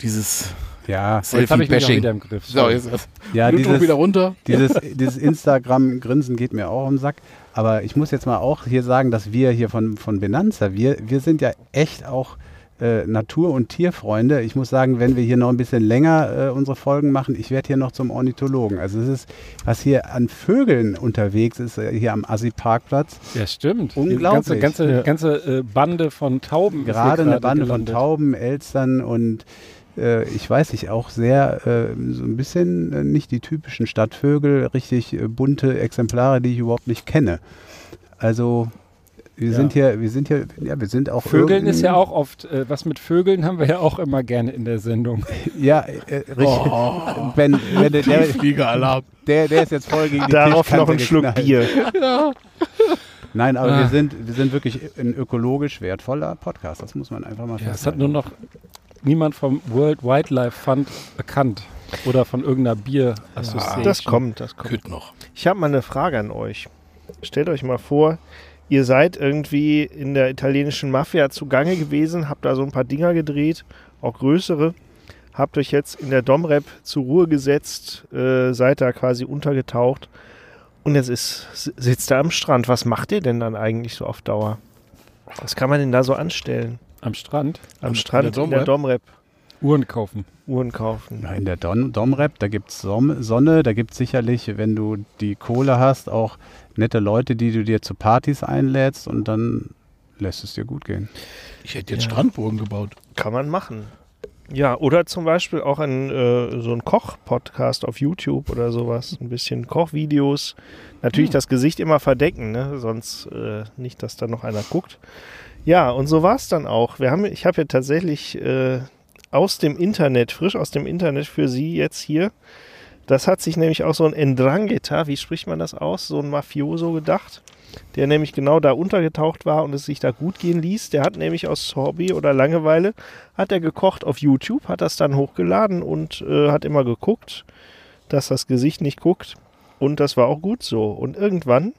dieses Ja, Jetzt habe ich mich auch wieder im Griff. So, jetzt, jetzt ja dieses, wieder runter. dieses, dieses Instagram-Grinsen geht mir auch am Sack. Aber ich muss jetzt mal auch hier sagen, dass wir hier von, von Benanza, wir, wir sind ja echt auch äh, Natur- und Tierfreunde. Ich muss sagen, wenn wir hier noch ein bisschen länger äh, unsere Folgen machen, ich werde hier noch zum Ornithologen. Also es ist, was hier an Vögeln unterwegs ist, äh, hier am Assi-Parkplatz, Ja, stimmt. Unglaublich. Die ganze, ganze, ganze äh, Bande von Tauben. ist hier gerade eine Bande gelandet. von Tauben, Elstern und äh, ich weiß nicht, auch sehr äh, so ein bisschen äh, nicht die typischen Stadtvögel, richtig äh, bunte Exemplare, die ich überhaupt nicht kenne. Also wir Ja. sind hier, wir sind hier, ja, wir sind auch Vögeln ist ja auch oft, äh, was mit Vögeln haben wir ja auch immer gerne in der Sendung. ja, äh, richtig. Oh, Wenn, wenn der, der, der, der ist jetzt voll gegen die darauf noch einen Schluck geknallt. Bier. Nein, aber Ah. wir sind, wir sind wirklich ein ökologisch wertvoller Podcast. Das muss man einfach mal Ja, es hat festhalten. nur noch niemand vom World Wildlife Fund bekannt. Oder von irgendeiner Bier Association. Das kommt, das kommt. Küt noch. Ich habe mal eine Frage an euch. Stellt euch mal vor, ihr seid irgendwie in der italienischen Mafia zugange gewesen, habt da so ein paar Dinger gedreht, auch größere, habt euch jetzt in der Domrep zur Ruhe gesetzt, äh, seid da quasi untergetaucht und jetzt ist, sitzt er am Strand. Was macht ihr denn dann eigentlich so auf Dauer? Was kann man denn da so anstellen? Am Strand Am An- Strand in der in der Domrep Uhren kaufen. Uhren kaufen. Ja, in der Don Domrep, da gibt es Sonne, da gibt es sicherlich, wenn du die Kohle hast, auch nette Leute, die du dir zu Partys einlädst und dann lässt es dir gut gehen. Ich hätte jetzt Ja. Strandburgen gebaut. Kann man machen. Ja, oder zum Beispiel auch ein, äh, so ein Koch-Podcast auf YouTube oder sowas. Ein bisschen Kochvideos. Natürlich das Gesicht immer verdecken, ne? sonst äh, nicht, dass da noch einer guckt. Ja, und so war es dann auch. Wir haben, ich habe ja tatsächlich äh, aus dem Internet, frisch aus dem Internet für Sie jetzt hier, das hat sich nämlich auch so ein Ndrangheta, wie spricht man das aus, so ein Mafioso gedacht, der nämlich genau da untergetaucht war und es sich da gut gehen ließ. Der hat nämlich aus Hobby oder Langeweile, hat er gekocht auf YouTube, hat das dann hochgeladen und äh, hat immer geguckt, dass das Gesicht nicht guckt. Und das war auch gut so. Und irgendwann,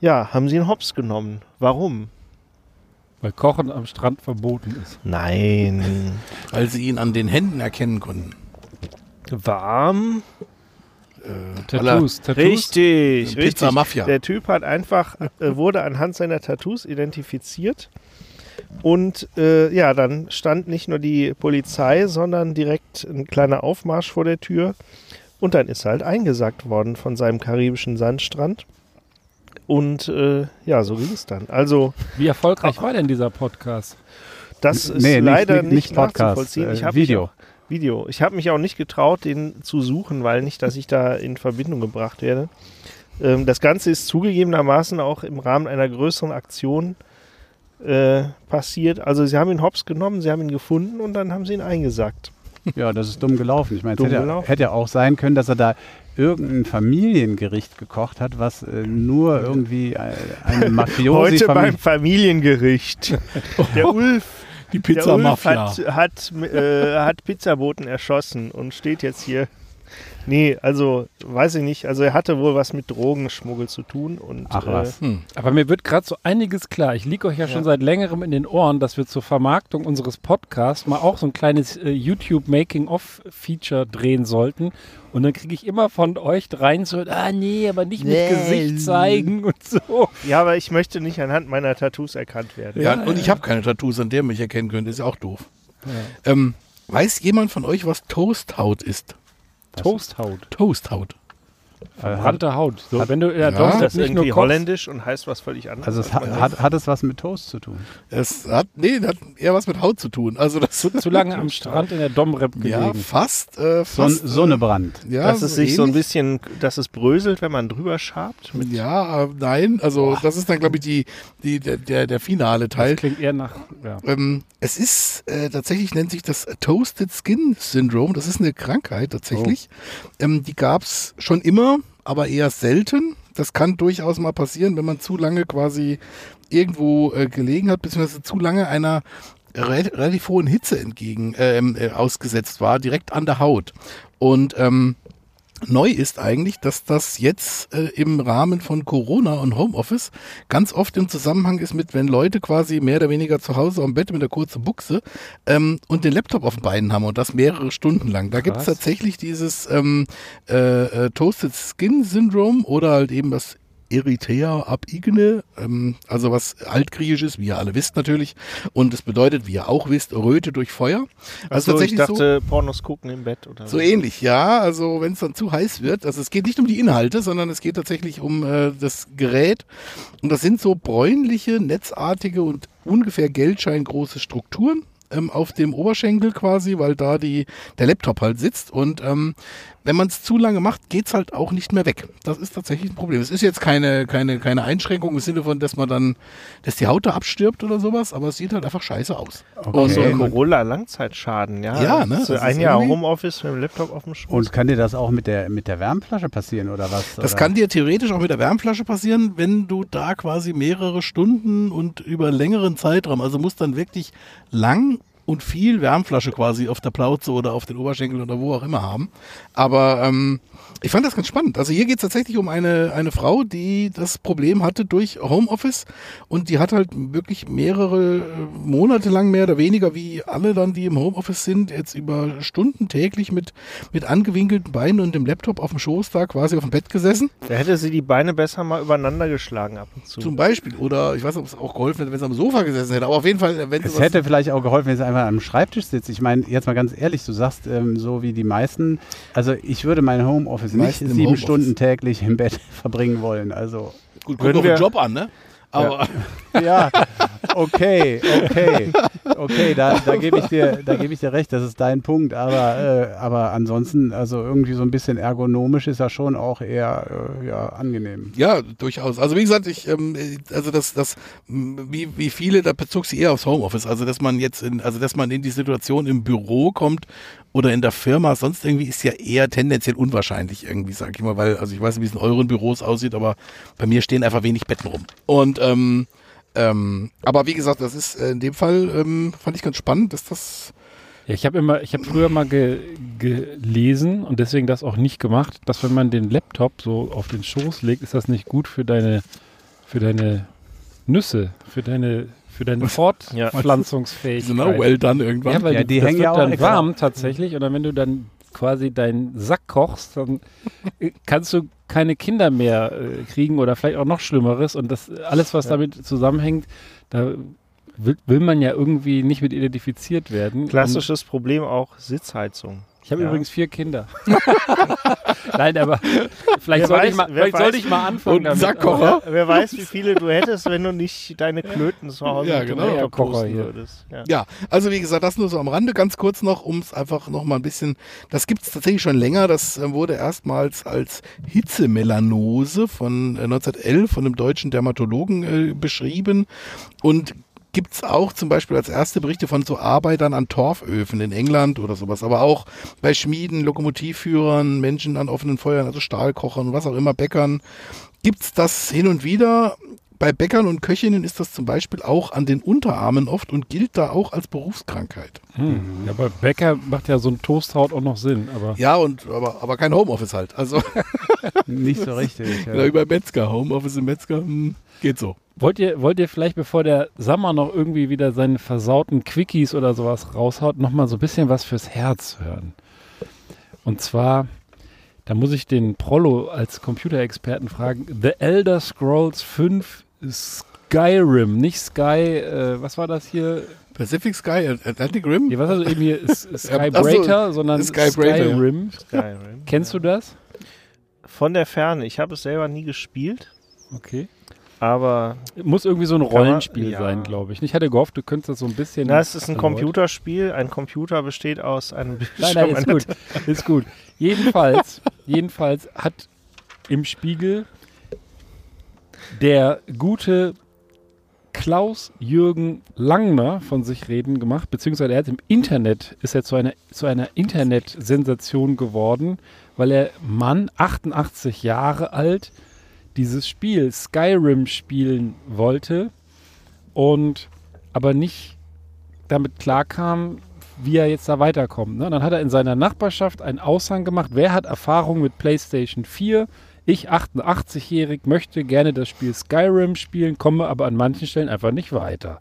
ja, haben sie ihn hops genommen. Warum? Weil Kochen am Strand verboten ist. Nein. Weil sie ihn an den Händen erkennen konnten. Warm. Äh, Tattoos, Tattoos. Richtig, Pizza richtig. Mafia. Der Typ hat einfach, äh, wurde anhand seiner Tattoos identifiziert. Und äh, ja, dann stand nicht nur die Polizei, sondern direkt ein kleiner Aufmarsch vor der Tür. Und dann ist er halt eingesackt worden von seinem karibischen Sandstrand. Und äh, ja, so ging es dann. Also, Wie erfolgreich war denn dieser Podcast? das ist Nee, leider nicht- nicht, nicht Podcast, nachzuvollziehen. äh, ich Video. Mich auch, Video. Ich habe mich auch nicht getraut, den zu suchen, weil nicht, dass ich da in Verbindung gebracht werde. Ähm, das Ganze ist zugegebenermaßen auch im Rahmen einer größeren Aktion äh, passiert. Also sie haben ihn hops genommen, sie haben ihn gefunden und dann haben sie ihn eingesackt. Ja, das ist dumm gelaufen. Ich meine, es hätte ja auch sein können, dass er da irgendein Familiengericht gekocht hat, was äh, nur irgendwie äh, eine Mafiosi Heute beim Familiengericht. Der Ulf, Die der Pizza Ulf Mafia. hat, hat, äh, hat Pizzaboten erschossen und steht jetzt hier. Nee, also weiß ich nicht. Also er hatte wohl was mit Drogenschmuggel zu tun und Ach was. Hm. Aber mir wird gerade so einiges klar. Ich liege euch ja, schon Ja. seit längerem in den Ohren, dass wir zur Vermarktung unseres Podcasts mal auch so ein kleines äh, YouTube Making-of-Feature drehen sollten. Und dann kriege ich immer von euch dreien so, ah nee, aber nicht mit Gesicht zeigen und so. Äh, ja, aber ich möchte nicht anhand meiner Tattoos erkannt werden. Ja, und ich habe keine Tattoos, an der ihr mich erkennen könnt. Ist ja auch doof. Ähm, weiß jemand von euch, was Toasthaut ist? Toasthaut. Toasthaut. Äh, hat, Brannte Haut. So, wenn du Ja. Toast Ist das nicht nur irgendwie kochst, holländisch und heißt was völlig anderes? also es hat, hat, hat es was mit Toast zu tun? Es hat, nee, das hat eher was mit Haut zu tun. Also das zu, zu lange am Strand in der Domrep Ja, gelegen. fast. Äh, Son fast Sonnebrand. äh, ja, dass es sich so ein bisschen, dass es bröselt, wenn man drüber schabt. Mit Ja, äh, nein, also das ist dann, glaube ich, die, die, der- der, der finale Das Teil. klingt eher nach, ja. Ähm, es ist äh, tatsächlich, nennt sich das Toasted Skin Syndrome. Das ist eine Krankheit tatsächlich. Ähm, die gab es schon immer, aber eher selten. Das kann durchaus mal passieren, wenn man zu lange quasi irgendwo äh, gelegen hat, beziehungsweise zu lange einer re relativ hohen Hitze entgegen ähm, äh, ausgesetzt war, direkt an der Haut. Und ähm, Neu ist eigentlich, dass das jetzt äh, im Rahmen von Corona und Homeoffice ganz oft im Zusammenhang ist mit, wenn Leute quasi mehr oder weniger zu Hause am Bett mit der kurzen Buchse ähm, und den Laptop auf den Beinen haben und das mehrere Stunden lang. Da gibt es tatsächlich dieses ähm, äh, äh, Toasted Skin Syndrome oder halt eben das Erythea ab Igne, ähm, also was altgriechisch wie ihr alle wisst natürlich. Und es bedeutet, wie ihr auch wisst, Röte durch Feuer. Also also ich tatsächlich so, dachte, Pornos gucken im Bett oder so ähnlich, ja. Also wenn es dann zu heiß wird, also es geht nicht um die Inhalte, sondern es geht tatsächlich um äh, das Gerät. Und das sind so bräunliche, netzartige und ungefähr geldscheingroße Strukturen ähm, auf dem Oberschenkel quasi, weil da die, der Laptop halt sitzt. Und ähm, wenn man es zu lange macht, geht's halt auch nicht mehr weg. Das ist tatsächlich ein Problem. Es ist jetzt keine, keine, keine Einschränkung im Sinne von, dass man dann, dass die Haut da abstirbt oder sowas, aber es sieht halt einfach scheiße aus. Auch so ein Und- Corona-Langzeitschaden, ja. Ja, ne, So das ein ist Jahr Homeoffice mit dem Laptop auf dem Schoß. Und kann dir das auch mit der, mit der Wärmflasche passieren oder was? Das oder? kann dir theoretisch auch mit der Wärmflasche passieren, wenn du da quasi mehrere Stunden und über längeren Zeitraum, also musst dann wirklich lang und viel Wärmflasche quasi auf der Plauze oder auf den Oberschenkel oder wo auch immer haben. Aber ähm, Ich fand das ganz spannend. Also hier geht es tatsächlich um eine, eine Frau, die das Problem hatte durch Homeoffice und die hat halt wirklich mehrere äh, Monate lang mehr oder weniger wie alle dann, die im Homeoffice sind, jetzt über Stunden täglich mit, mit angewinkelten Beinen und dem Laptop auf dem Schoß da quasi auf dem Bett gesessen. Da hätte sie die Beine besser mal übereinander geschlagen ab und zu. Zum Beispiel. Oder ich weiß nicht, ob es auch geholfen hätte, wenn sie am Sofa gesessen hätte. Aber auf jeden Fall, wenn sie Es was- hätte vielleicht auch geholfen, wenn sie einfach am Schreibtisch sitzt. Ich meine, jetzt mal ganz ehrlich, du sagst, ähm, so wie die meisten, also ich würde mein Homeoffice nicht sieben Homeoffice. Stunden täglich im Bett verbringen wollen. Also, gut, kommt auf wir- den Job an, ne? Aber ja, okay, okay, okay, da, da gebe ich, dir- da geb ich dir recht, das ist dein Punkt, aber, äh, aber ansonsten, also irgendwie so ein bisschen ergonomisch ist ja schon auch eher äh, ja, angenehm. Ja, durchaus. Also wie gesagt, ich, ähm, also das, das, wie, wie viele, da bezog sie eher aufs Homeoffice. Also dass man jetzt, in, also dass man in die Situation im Büro kommt oder in der Firma, sonst irgendwie ist ja eher tendenziell unwahrscheinlich irgendwie, sag ich mal, weil, also ich weiß nicht, wie es in euren Büros aussieht, aber bei mir stehen einfach wenig Betten rum. Und ähm, ähm, aber wie gesagt, das ist äh, in dem Fall ähm, fand ich ganz spannend, dass das Ja, ich habe immer, ich habe früher mal ge, gelesen und deswegen das auch nicht gemacht, dass wenn man den Laptop so auf den Schoß legt, ist das nicht gut für deine, für deine Nüsse, für deine, für deine Ja. Fortpflanzungsfähigkeit. genau well done irgendwann. Ja, weil Ja, die, die hängen ja auch dann extra- warm tatsächlich und dann, wenn du dann quasi deinen Sack kochst, dann äh, kannst du keine Kinder mehr äh, kriegen oder vielleicht auch noch Schlimmeres und das alles, was Ja. damit zusammenhängt, da will, will man ja irgendwie nicht mit identifiziert werden. Und Klassisches Problem auch Sitzheizung. Ich habe Ja. übrigens vier Kinder. Nein, aber vielleicht sollte weiß- ich mal, vielleicht sollte ich mal anfangen. Und einen Sackkocher. Wer, wer weiß, wie viele du hättest, wenn du nicht deine Klöten zu Hause Ja, genau. Laptop Kocher hier. würdest. Ja. Ja, also wie gesagt, das nur so am Rande, ganz kurz noch, um es einfach noch mal ein bisschen, das gibt es tatsächlich schon länger, das äh, wurde erstmals als Hitzemelanose von äh, 1911 von einem deutschen Dermatologen äh, beschrieben und gibt es auch zum Beispiel als erste Berichte von so Arbeitern an Torföfen in England oder sowas, aber auch bei Schmieden, Lokomotivführern, Menschen an offenen Feuern, also Stahlkochern, was auch immer, Bäckern, gibt es das hin und wieder. Bei Bäckern und Köchinnen ist das zum Beispiel auch an den Unterarmen oft und gilt da auch als Berufskrankheit. Hm. Ja, aber Bäcker macht ja so ein Toasthaut auch noch Sinn. Aber Ja, und aber, aber kein Homeoffice halt. Also Nicht so richtig. Ja. wie bei Metzger. Homeoffice im Metzger hm, geht so. Wollt ihr, wollt ihr vielleicht, bevor der Sammer noch irgendwie wieder seine versauten Quickies oder sowas raushaut, nochmal so ein bisschen was fürs Herz hören? Und zwar, da muss ich den Prollo als Computerexperten fragen, The Elder Scrolls 5 Skyrim, nicht Sky, äh, was war das hier? Pacific Sky, Atlantic Rim? Nee, was hast du eben hier? S- Ja, Skybrater, sondern Skybrater, ja. Skyrim. Skyrim. Kennst du das? Von der Ferne. Ich habe es selber nie gespielt, Okay. aber Muss irgendwie so ein Rollenspiel ja. sein, glaube ich. Ich hatte gehofft, du könntest das so ein bisschen. na, es ist ein erläutern. Computerspiel. Ein Computer besteht aus einem Nein, nein, ist Bildschirm. gut. Ist gut. Jedenfalls, jedenfalls hat im Spiegel der gute Klaus-Jürgen Langner von sich reden gemacht, beziehungsweise er hat im Internet, ist er zu einer, zu einer Internet-Sensation geworden, weil er Mann, 88 Jahre alt, dieses Spiel Skyrim spielen wollte und aber nicht damit klarkam, wie er jetzt da weiterkommt. Ne? Dann hat er in seiner Nachbarschaft einen Aushang gemacht, wer hat Erfahrung mit PlayStation 4? Ich, 88-jährig, möchte gerne das Spiel Skyrim spielen, komme aber an manchen Stellen einfach nicht weiter.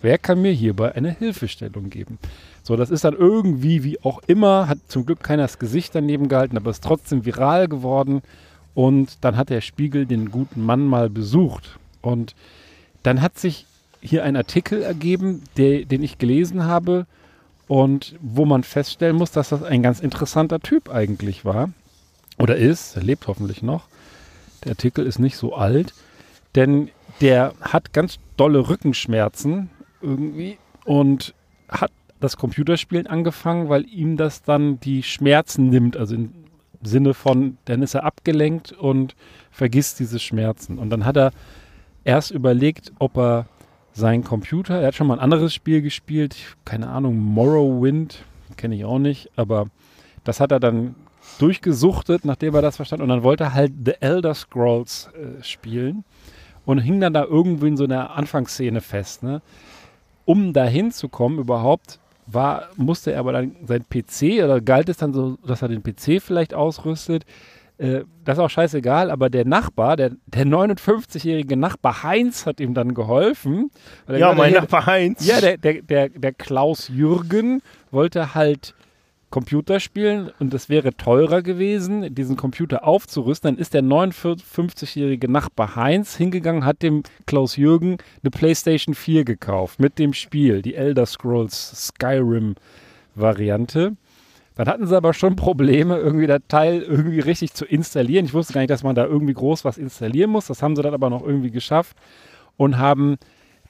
Wer kann mir hierbei eine Hilfestellung geben? So, das ist dann irgendwie, wie auch immer, hat zum Glück keiner das Gesicht daneben gehalten, aber ist trotzdem viral geworden. Und dann hat der Spiegel den guten Mann mal besucht. Und dann hat sich hier ein Artikel ergeben, der, den ich gelesen habe und wo man feststellen muss, dass das ein ganz interessanter Typ eigentlich war. Oder ist, er lebt hoffentlich noch. Der Artikel ist nicht so alt, denn der hat ganz dolle Rückenschmerzen irgendwie und hat das Computerspielen angefangen, weil ihm das dann die Schmerzen nimmt. Also im Sinne von, dann ist er abgelenkt und vergisst diese Schmerzen. Und dann hat er erst überlegt, ob er seinen Computer, er hat schon mal ein anderes Spiel gespielt, keine Ahnung, Morrowind, kenne ich auch nicht, aber das hat er dann durchgesuchtet, nachdem er das verstanden und dann wollte er halt The Elder Scrolls äh, spielen und hing dann da irgendwie in so einer Anfangsszene fest. Ne? Um da hinzukommen überhaupt, war, musste er aber dann sein PC, oder galt es dann so, dass er den PC vielleicht ausrüstet, äh, das ist auch scheißegal, aber der Nachbar, der, der 59-jährige Nachbar Heinz hat ihm dann geholfen. Ja, mein Nachbar Heinz. Ja, der, der, der, der Klaus Jürgen wollte halt Computer spielen und es wäre teurer gewesen, diesen Computer aufzurüsten. Dann ist der 59-jährige Nachbar Heinz hingegangen, hat dem Klaus Jürgen eine PlayStation 4 gekauft mit dem Spiel, die Elder Scrolls Skyrim Variante. Dann hatten sie aber schon Probleme, irgendwie das Teil irgendwie richtig zu installieren. Ich wusste gar nicht, dass man da irgendwie groß was installieren muss. Das haben sie dann aber noch irgendwie geschafft und haben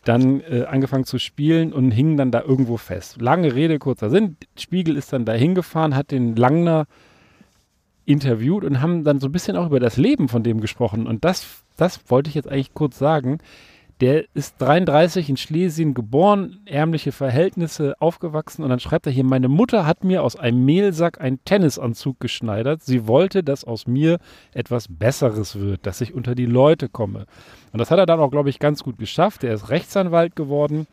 dann äh, angefangen zu spielen und hingen dann da irgendwo fest. Lange Rede, kurzer Sinn. Spiegel ist dann da hingefahren, hat den Langner interviewt und haben dann so ein bisschen auch über das Leben von dem gesprochen. Und das, das wollte ich jetzt eigentlich kurz sagen. Der ist 33 in Schlesien geboren, ärmliche Verhältnisse aufgewachsen und dann schreibt er hier, meine Mutter hat mir aus einem Mehlsack einen Tennisanzug geschneidert. Sie wollte, dass aus mir etwas Besseres wird, dass ich unter die Leute komme. Und das hat er dann auch, glaube ich, ganz gut geschafft. Er ist Rechtsanwalt geworden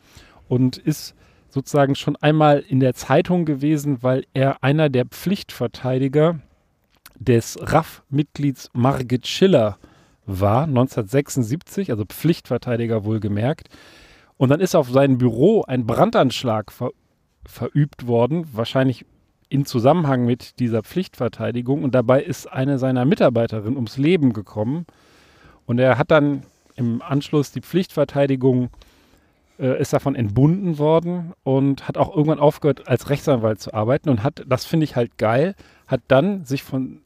und ist sozusagen schon einmal in der Zeitung gewesen, weil er einer der Pflichtverteidiger des RAF-Mitglieds Margit Schiller war, 1976, also Pflichtverteidiger wohlgemerkt. Und dann ist auf sein Büro ein Brandanschlag ver verübt worden, wahrscheinlich in Zusammenhang mit dieser Pflichtverteidigung. Und dabei ist eine seiner Mitarbeiterinnen ums Leben gekommen. Und er hat dann im Anschluss die Pflichtverteidigung, äh, ist davon entbunden worden und hat auch irgendwann aufgehört, als Rechtsanwalt zu arbeiten und hat, das finde ich halt geil, hat dann sich von,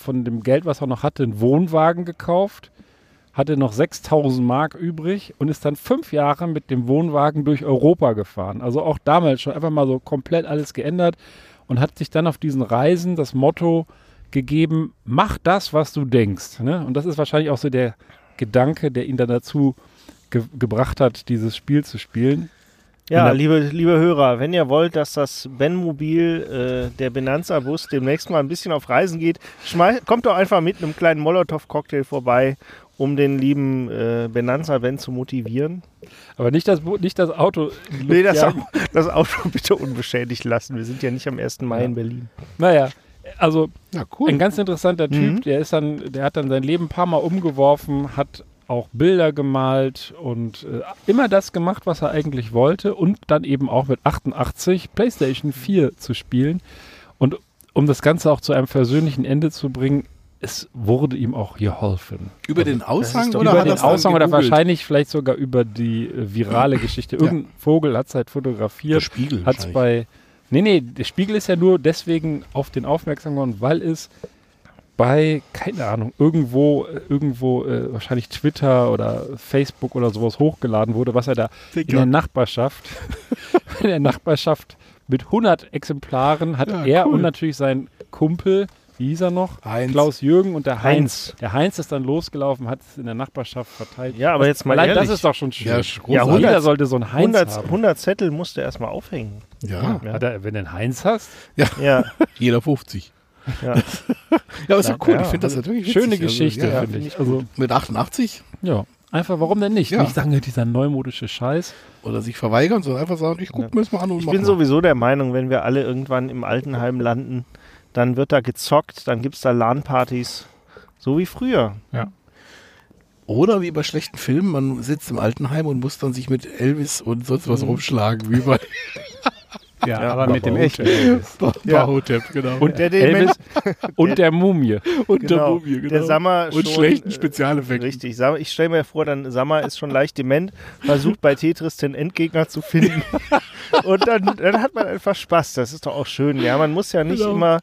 von dem Geld, was er noch hatte, einen Wohnwagen gekauft, hatte noch 6000 Mark übrig und ist dann fünf Jahre mit dem Wohnwagen durch Europa gefahren. Also auch damals schon einfach mal so komplett alles geändert und hat sich dann auf diesen Reisen das Motto gegeben, mach das, was du denkst. Ne? Und das ist wahrscheinlich auch so der Gedanke, der ihn dann dazu ge gebracht hat, dieses Spiel zu spielen. Ja, liebe, liebe Hörer, wenn ihr wollt, dass das Ben-Mobil, äh, der Benanza-Bus, demnächst mal ein bisschen auf Reisen geht, kommt doch einfach mit einem kleinen Molotow-Cocktail vorbei, um den lieben äh, Benanza-Ben zu motivieren. Aber nicht das, nicht das Auto. Nee, das. Au- das Auto bitte unbeschädigt lassen. Wir sind ja nicht am 1. Mai in Berlin. Naja, also Ja, cool. Ein ganz interessanter Typ, Mhm. der ist dann, der hat dann sein Leben ein paar Mal umgeworfen, hat auch Bilder gemalt und äh, immer das gemacht, was er eigentlich wollte und dann eben auch mit 88 PlayStation 4 zu spielen. Und um das Ganze auch zu einem versöhnlichen Ende zu bringen, es wurde ihm auch geholfen. Über den Aushang doch oder über den Aussang oder wahrscheinlich vielleicht sogar über die äh, virale Geschichte. Irgendein Vogel hat es halt Der fotografiert Spiegel. hat es wahrscheinlich. bei. Nee, nee, der Spiegel ist ja nur deswegen auf den aufmerksam geworden, weil es bei, keine Ahnung, irgendwo, irgendwo, äh, wahrscheinlich Twitter oder Facebook oder sowas hochgeladen wurde, was er da in der Nachbarschaft, in der Nachbarschaft mit 100 Exemplaren hat Ja, er cool. und natürlich sein Kumpel, wie hieß er noch? Heinz. Klaus Jürgen und der Heinz. Heinz. Der Heinz ist dann losgelaufen, hat es in der Nachbarschaft verteilt. Ja, aber jetzt mal Allein ehrlich. das ist doch schon schön. Ja, Ja, ist Ja, großartig. 100 Jeder sollte so einen Heinz 100, haben. 100 Zettel musst du erstmal aufhängen. Ja, Ja. Hat er, wenn du einen Heinz hast, Ja, jeder 50. ja. Ja, aber ist ja cool. Ja, ich finde das natürlich witzig. schöne Also, Geschichte, ja, finde find ich. Also, Mit 88 ja, einfach, warum denn nicht? Ja. Nicht sagen, dieser neumodische Scheiß. oder sich verweigern, sondern einfach sagen, ich gucke mir das mal an und Ich mach bin mal. sowieso der Meinung, wenn wir alle irgendwann im Altenheim landen, dann wird da gezockt, dann gibt es da LAN-Partys. So wie früher. Oder wie bei schlechten Filmen, man sitzt im Altenheim und muss dann sich mit Elvis und sonst was rumschlagen, wie bei Ja, Ja, aber mit dem echten Elvis. Ja. Bahotep, genau. Und Der der Dement- Elvis und der Mumie. und genau. der Mumie, genau. Der Sammer und schon, schlechten äh, Spezialeffekten. Richtig. Ich stelle mir vor, dann Sammer ist schon leicht dement, versucht bei Tetris den Endgegner zu finden. Und dann, dann hat man einfach Spaß. Das ist doch auch schön. Ja, man muss ja nicht Genau. immer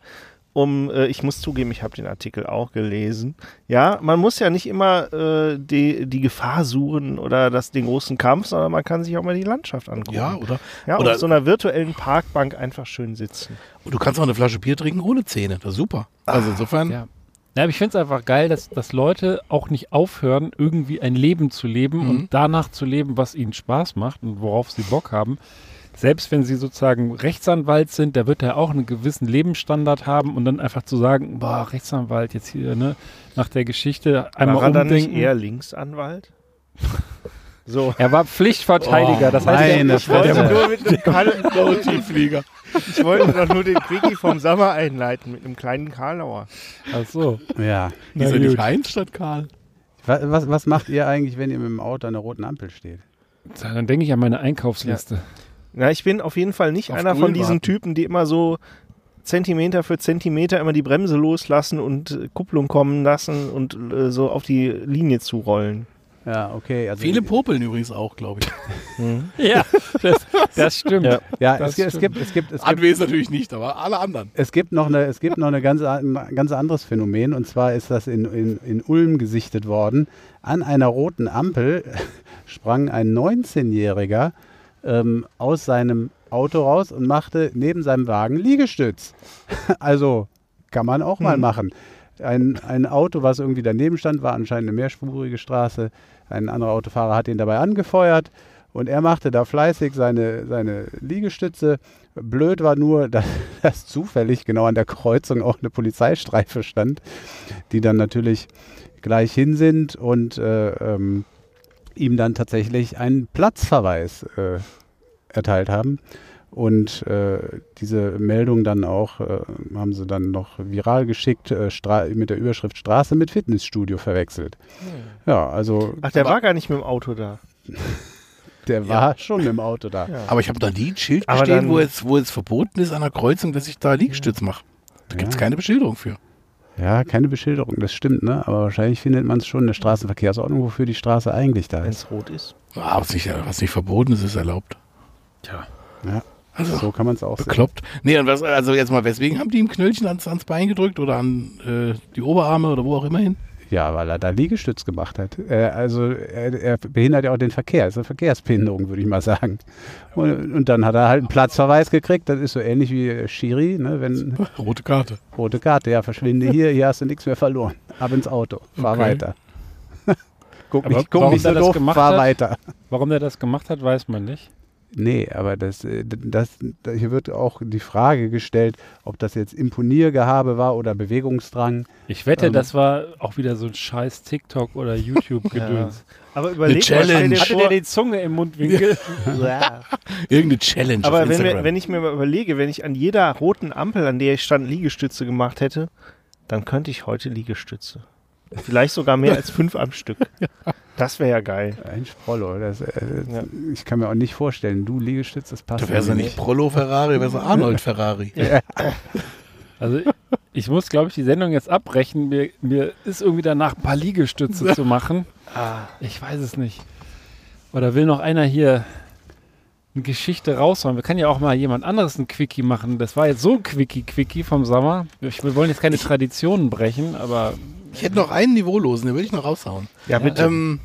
um, äh, ich muss zugeben, ich habe den Artikel auch gelesen. Ja, man muss ja nicht immer äh, die, die Gefahr suchen oder das, den großen Kampf, sondern man kann sich auch mal die Landschaft angucken. Ja, oder, ja oder auf so einer virtuellen Parkbank einfach schön sitzen. du kannst auch eine Flasche Bier trinken ohne Zähne. Das ist super. Also insofern, Ja. Ja, aber ich finde es einfach geil, dass, dass Leute auch nicht aufhören, irgendwie ein Leben zu leben Mhm. und danach zu leben, was ihnen Spaß macht und worauf sie Bock haben. Selbst wenn sie sozusagen Rechtsanwalt sind, da wird er auch einen gewissen Lebensstandard haben und dann einfach zu sagen, boah, Rechtsanwalt jetzt hier, ne, nach der Geschichte einmal War er dann eher Linksanwalt? So. Er war Pflichtverteidiger. Oh, das heißt, er, meine Ich wollte nur mit einem Karl. Ich wollte doch nur den Quickie vom Sommer einleiten mit einem kleinen Karlauer. ach so. Ja. Er nicht statt Karl? Was, was, was macht ihr eigentlich, wenn ihr mit dem Auto an der roten Ampel steht? Dann denke ich an meine Einkaufsliste. Na, ich bin auf jeden Fall nicht Auf einer Grün von diesen warten. Typen, die immer so Zentimeter für Zentimeter immer die Bremse loslassen und äh, Kupplung kommen lassen und äh, so auf die Linie zurollen. Ja, okay. Also Viele popeln übrigens auch, glaube ich. Ja, das, das stimmt. Ja. Ja, Das es, gibt- es stimmt. gibt, es gibt, es gibt, Anwesend natürlich nicht, aber alle anderen. es gibt noch eine, es gibt noch eine ganz, ein ganz anderes Phänomen und zwar ist das in, in, in Ulm gesichtet worden. An einer roten Ampel sprang ein 19-Jähriger ähm, aus seinem Auto raus und machte neben seinem Wagen Liegestütz. Also kann man auch mal Hm. machen. Ein, ein Auto, was irgendwie daneben stand, war anscheinend eine mehrspurige Straße. Ein anderer Autofahrer hat ihn dabei angefeuert und er machte da fleißig seine, seine Liegestütze. Blöd war nur, dass, dass zufällig genau an der Kreuzung auch eine Polizeistreife stand, die dann natürlich gleich hin sind und äh, ähm, ihm dann tatsächlich einen Platzverweis äh, erteilt haben. Und äh, diese Meldung dann auch, äh, haben sie dann noch viral geschickt, äh, mit der Überschrift Straße mit Fitnessstudio verwechselt. Ja, also Ach, der war gar nicht mit dem Auto da. der war schon im Auto da. Ja. Aber ich habe da nie ein Schild Aber stehen, dann- wo es, wo es verboten ist an der Kreuzung, dass ich da Liegestütz mache. Da gibt es Ja. keine Beschilderung für. Ja, keine Beschilderung, das stimmt, ne? Aber wahrscheinlich findet man es schon in der Straßenverkehrsordnung, wofür die Straße eigentlich da Wenn ist. es rot ist. Ah, was, nicht, was nicht verboten ist, ist erlaubt. Tja. Ja, Also so kann man es auch sehen. bekloppt. Nee, und was, also jetzt mal, weswegen haben die ihm Knöllchen ans, ans Bein gedrückt oder an äh, die Oberarme oder wo auch immer hin? Ja, weil er da Liegestütz gemacht hat. Äh, also er, er behindert ja auch den Verkehr. Das ist eine Verkehrsbehinderung, würde ich mal sagen. Und, und dann hat er halt einen Platzverweis gekriegt. Das ist so ähnlich wie äh, Schiri, ne? wenn Rote Karte. rote Karte, ja, verschwinde hier, hier hast du nichts mehr verloren. Ab ins Auto, fahr Okay. weiter. guck Aber nicht, guck warum nicht so der das doof, gemacht fahr hat? weiter. Warum der das gemacht hat, weiß man nicht. Nee, aber das, äh, das, da- hier wird auch die Frage gestellt, ob das jetzt Imponiergehabe war oder Bewegungsdrang. Ich wette, Ähm. das war auch wieder so ein scheiß TikTok oder YouTube-Gedöns. Aber überleg mal, Challenge. dir Hatte der die Zunge im Mundwinkel? Ja. Irgendeine Challenge Aber auf wenn, wir, wenn ich mir mal überlege, wenn ich an jeder roten Ampel, an der ich stand, Liegestütze gemacht hätte, dann könnte ich heute Liegestütze. Vielleicht sogar mehr als fünf am Stück. Das wäre ja geil. Ein Sprollo. Das, äh, Ja. Ich kann mir auch nicht vorstellen, du Liegestütz, das passt. da wäre ja nicht Prollo Ferrari, wäre Arnold Ferrari. Also ich muss, glaube ich, die Sendung jetzt abbrechen. Mir, mir ist irgendwie danach ein paar Liegestütze zu machen. Ah, Ich weiß es nicht. Oder will noch einer hier eine Geschichte raushauen? Wir können ja auch mal jemand anderes ein Quickie machen. Das war jetzt so ein Quickie-Quickie vom Sommer. Ich, wir wollen jetzt keine Traditionen brechen, aber Ich hätte noch einen Niveaulosen, den würde ich noch raushauen. ja, bitte. Ähm,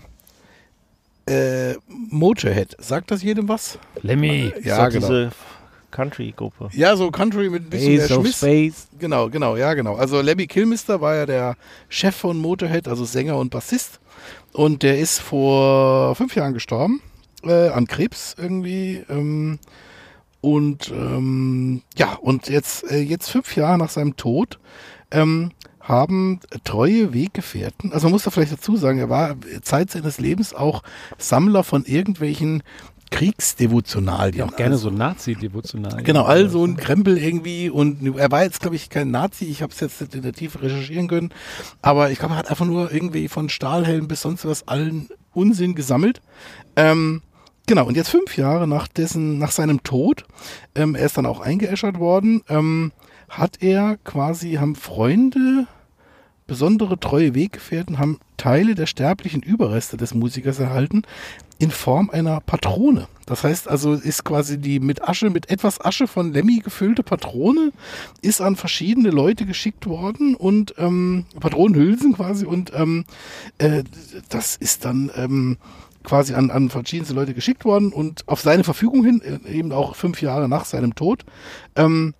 äh, Motorhead, sagt das jedem was? Lemmy. Ja, doch genau. diese Country-Gruppe. Ja, so Country mit ein bisschen mehr of Schmiss. Space. Genau, genau, ja, genau. Also Lemmy Kilmister war ja der Chef von Motorhead, also Sänger und Bassist. Und der ist vor fünf Jahren gestorben, äh, an Krebs irgendwie. Ähm, und ähm, ja, und jetzt, äh, jetzt fünf Jahre nach seinem Tod ähm, haben treue Weggefährten, also man muss da vielleicht dazu sagen, er war Zeit seines Lebens auch Sammler von irgendwelchen Kriegsdevotionalien. Auch gerne also, so Nazi-devotional. Genau, all so ein Krempel irgendwie und er war jetzt, glaube ich, kein Nazi, ich habe es jetzt nicht in der Tiefe recherchieren können, aber ich glaube, er hat einfach nur irgendwie von Stahlhelm bis sonst was allen Unsinn gesammelt. Ähm, genau, und jetzt fünf Jahre nach dessen, nach seinem Tod, ähm, er ist dann auch eingeäschert worden, ähm, hat er quasi, haben Freunde, besondere treue Weggefährten, haben Teile der sterblichen Überreste des Musikers erhalten in Form einer Patrone. Das heißt also, ist quasi die mit Asche, mit etwas Asche von Lemmy gefüllte Patrone, ist an verschiedene Leute geschickt worden und ähm, Patronenhülsen quasi und ähm, äh, das ist dann ähm, quasi an, an verschiedenste Leute geschickt worden und auf seine Verfügung hin, äh, eben auch fünf Jahre nach seinem Tod, ähm,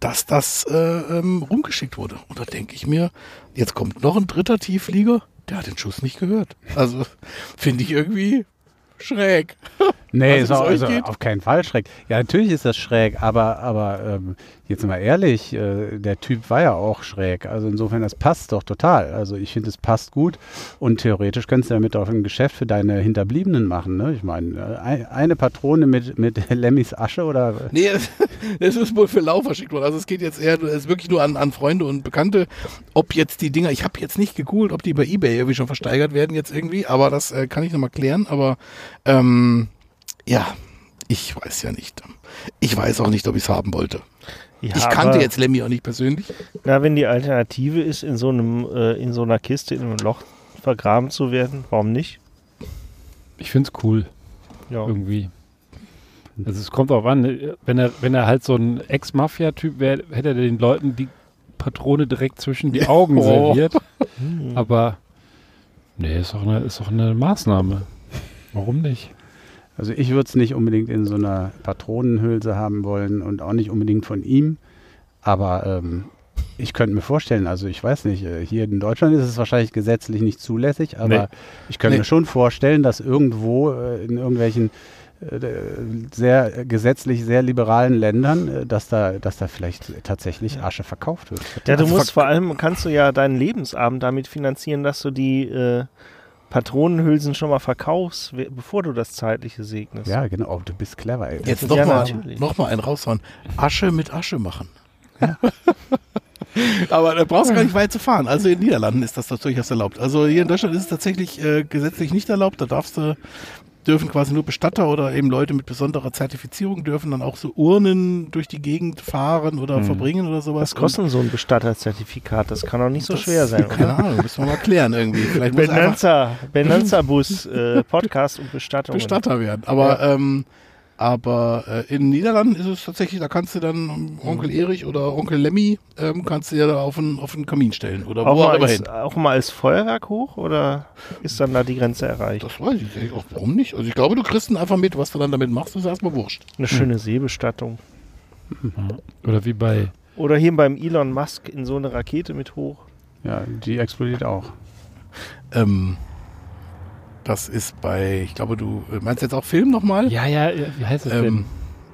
dass das äh, ähm, rumgeschickt wurde. Und da denke ich mir, jetzt kommt noch ein dritter Tiefflieger, der hat den Schuss nicht gehört. Also finde ich irgendwie schräg. Nee, Was ist auch, also geht? auf keinen Fall schräg. Ja, natürlich ist das schräg, aber, aber ähm, jetzt mal ehrlich, äh, der Typ war ja auch schräg. Also insofern, das passt doch total. Also ich finde, es passt gut und theoretisch könntest du damit auch ein Geschäft für deine Hinterbliebenen machen. Ne? Ich meine, äh, ein, eine Patrone mit, mit Lemmys Asche oder Nee, es ist wohl für Lau verschickt worden. Also es geht jetzt eher, es ist wirklich nur an, an Freunde und Bekannte, ob jetzt die Dinger, ich habe jetzt nicht gegoogelt, ob die bei Ebay irgendwie schon versteigert werden jetzt irgendwie, aber das äh, kann ich nochmal klären. Aber ähm, ja, ich weiß ja nicht. Ich weiß auch nicht, ob ich es haben wollte. Ja, ich kannte aber- jetzt Lemmy auch nicht persönlich. Na, wenn die Alternative ist, in so einem, äh, in so einer Kiste in einem Loch vergraben zu werden, warum nicht? Ich finde es cool, Ja. irgendwie. Also es kommt auch an, wenn er, wenn er halt so ein Ex-Mafia-Typ wäre, hätte er den Leuten die Patrone direkt zwischen die Augen Oh. serviert. Aber nee, ist doch eine, ist doch eine Maßnahme. Warum nicht? Also ich würde es nicht unbedingt in so einer Patronenhülse haben wollen und auch nicht unbedingt von ihm. Aber ähm, ich könnte mir vorstellen, also ich weiß nicht, äh, hier in Deutschland ist es wahrscheinlich gesetzlich nicht zulässig, aber Nee. ich könnte Nee. mir schon vorstellen, dass irgendwo äh, in irgendwelchen äh, sehr gesetzlich sehr liberalen Ländern, dass da, dass da vielleicht tatsächlich Asche verkauft wird. Ja, du Also musst vor allem, kannst du ja deinen Lebensabend damit finanzieren, dass du die äh, Patronenhülsen schon mal verkaufst, bevor du das Zeitliche segnest. Ja, genau. Oh, du bist clever, ey. Jetzt ist noch ja mal, natürlich. noch mal einen raushauen. Asche mit Asche machen. Aber da brauchst du gar nicht weit zu fahren. Also in den Niederlanden ist das durchaus erlaubt. Also hier in Deutschland ist es tatsächlich äh, gesetzlich nicht erlaubt. Da darfst du, dürfen quasi nur Bestatter oder eben Leute mit besonderer Zertifizierung dürfen dann auch so Urnen durch die Gegend fahren oder verbringen oder sowas. Was kostet denn so ein Bestatterzertifikat? Das kann doch nicht so schwer sein, Keine oder? Ahnung, müssen wir mal klären irgendwie. Vielleicht Benanza, Benanza Bus, äh, Podcast und Bestattung. Bestatter werden. Aber, ähm, aber äh, in den Niederlanden ist es tatsächlich, da kannst du dann Onkel Erich oder Onkel Lemmy ähm, kannst du ja da auf den, auf den Kamin stellen oder Auch wo auch mal, immer als, hin. auch mal als Feuerwerk hoch oder ist dann da die Grenze erreicht? Das weiß ich nicht. Auch warum nicht? Also ich glaube, du kriegst ihn einfach mit, was du dann damit machst, ist erstmal wurscht. Eine schöne Seebestattung. Oder wie bei Oder hier beim Elon Musk in so eine Rakete mit hoch. Ja, die explodiert auch. Ähm, das ist bei, ich glaube, du äh, meinst jetzt auch Film nochmal? Ja, ja, ja, wie heißt es Ähm,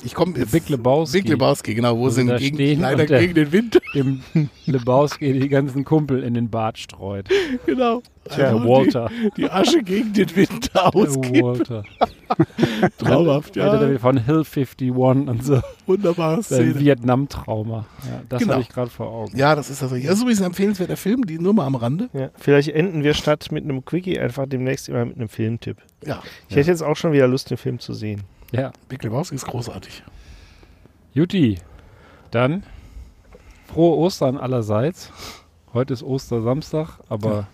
ich komme? Big Lebowski. Big Lebowski, genau, wo sie da gegen, leider der- gegen den Wind. Dem Lebowski die ganzen Kumpel in den Bart streut. genau. Tja, Also Walter. Die, die Asche gegen den Wind ausgibt. Walter. Traumhaft, Ja. ja. Von Hill 51 und so. Wunderbare Szene. Vietnam-Trauma. Ja, das Genau. habe ich gerade vor Augen. Ja, das ist. Das ist übrigens ein empfehlenswerter Film, die nur mal am Rande. Ja. Vielleicht enden wir statt mit einem Quickie einfach demnächst immer mit einem Filmtipp. Ja, Ich hätte jetzt auch schon wieder Lust, den Film zu sehen. Ja. Big Lebowski ist großartig. Juti, dann frohe Ostern allerseits. Heute ist Ostersamstag, aber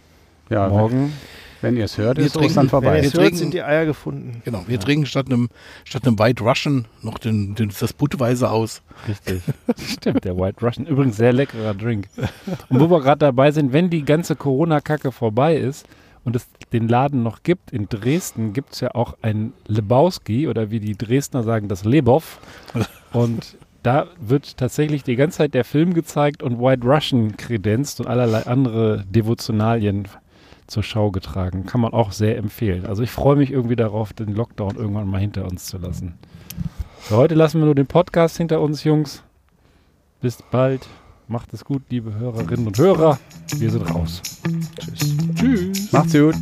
Ja, morgen. wenn ihr es hört, Wir ist trinken- Ostern Wenn vorbei. ihr Wir es hört, trinken- sind die Eier gefunden. Genau, wir trinken statt einem, statt einem White Russian noch den, den, das Budweiser aus. Richtig. Stimmt, der White Russian. Übrigens sehr leckerer Drink. Und wo wir gerade dabei sind, wenn die ganze Corona-Kacke vorbei ist und es den Laden noch gibt, in Dresden gibt es ja auch ein Lebowski oder wie die Dresdner sagen, das Lebow. Und da wird tatsächlich die ganze Zeit der Film gezeigt und White Russian kredenzt und allerlei andere Devotionalien zur Schau getragen. Kann man auch sehr empfehlen. Also ich freue mich irgendwie darauf, den Lockdown irgendwann mal hinter uns zu lassen. Für heute lassen wir nur den Podcast hinter uns, Jungs. Bis bald. Macht es gut, liebe Hörerinnen und Hörer. Wir sind raus. Macht's gut.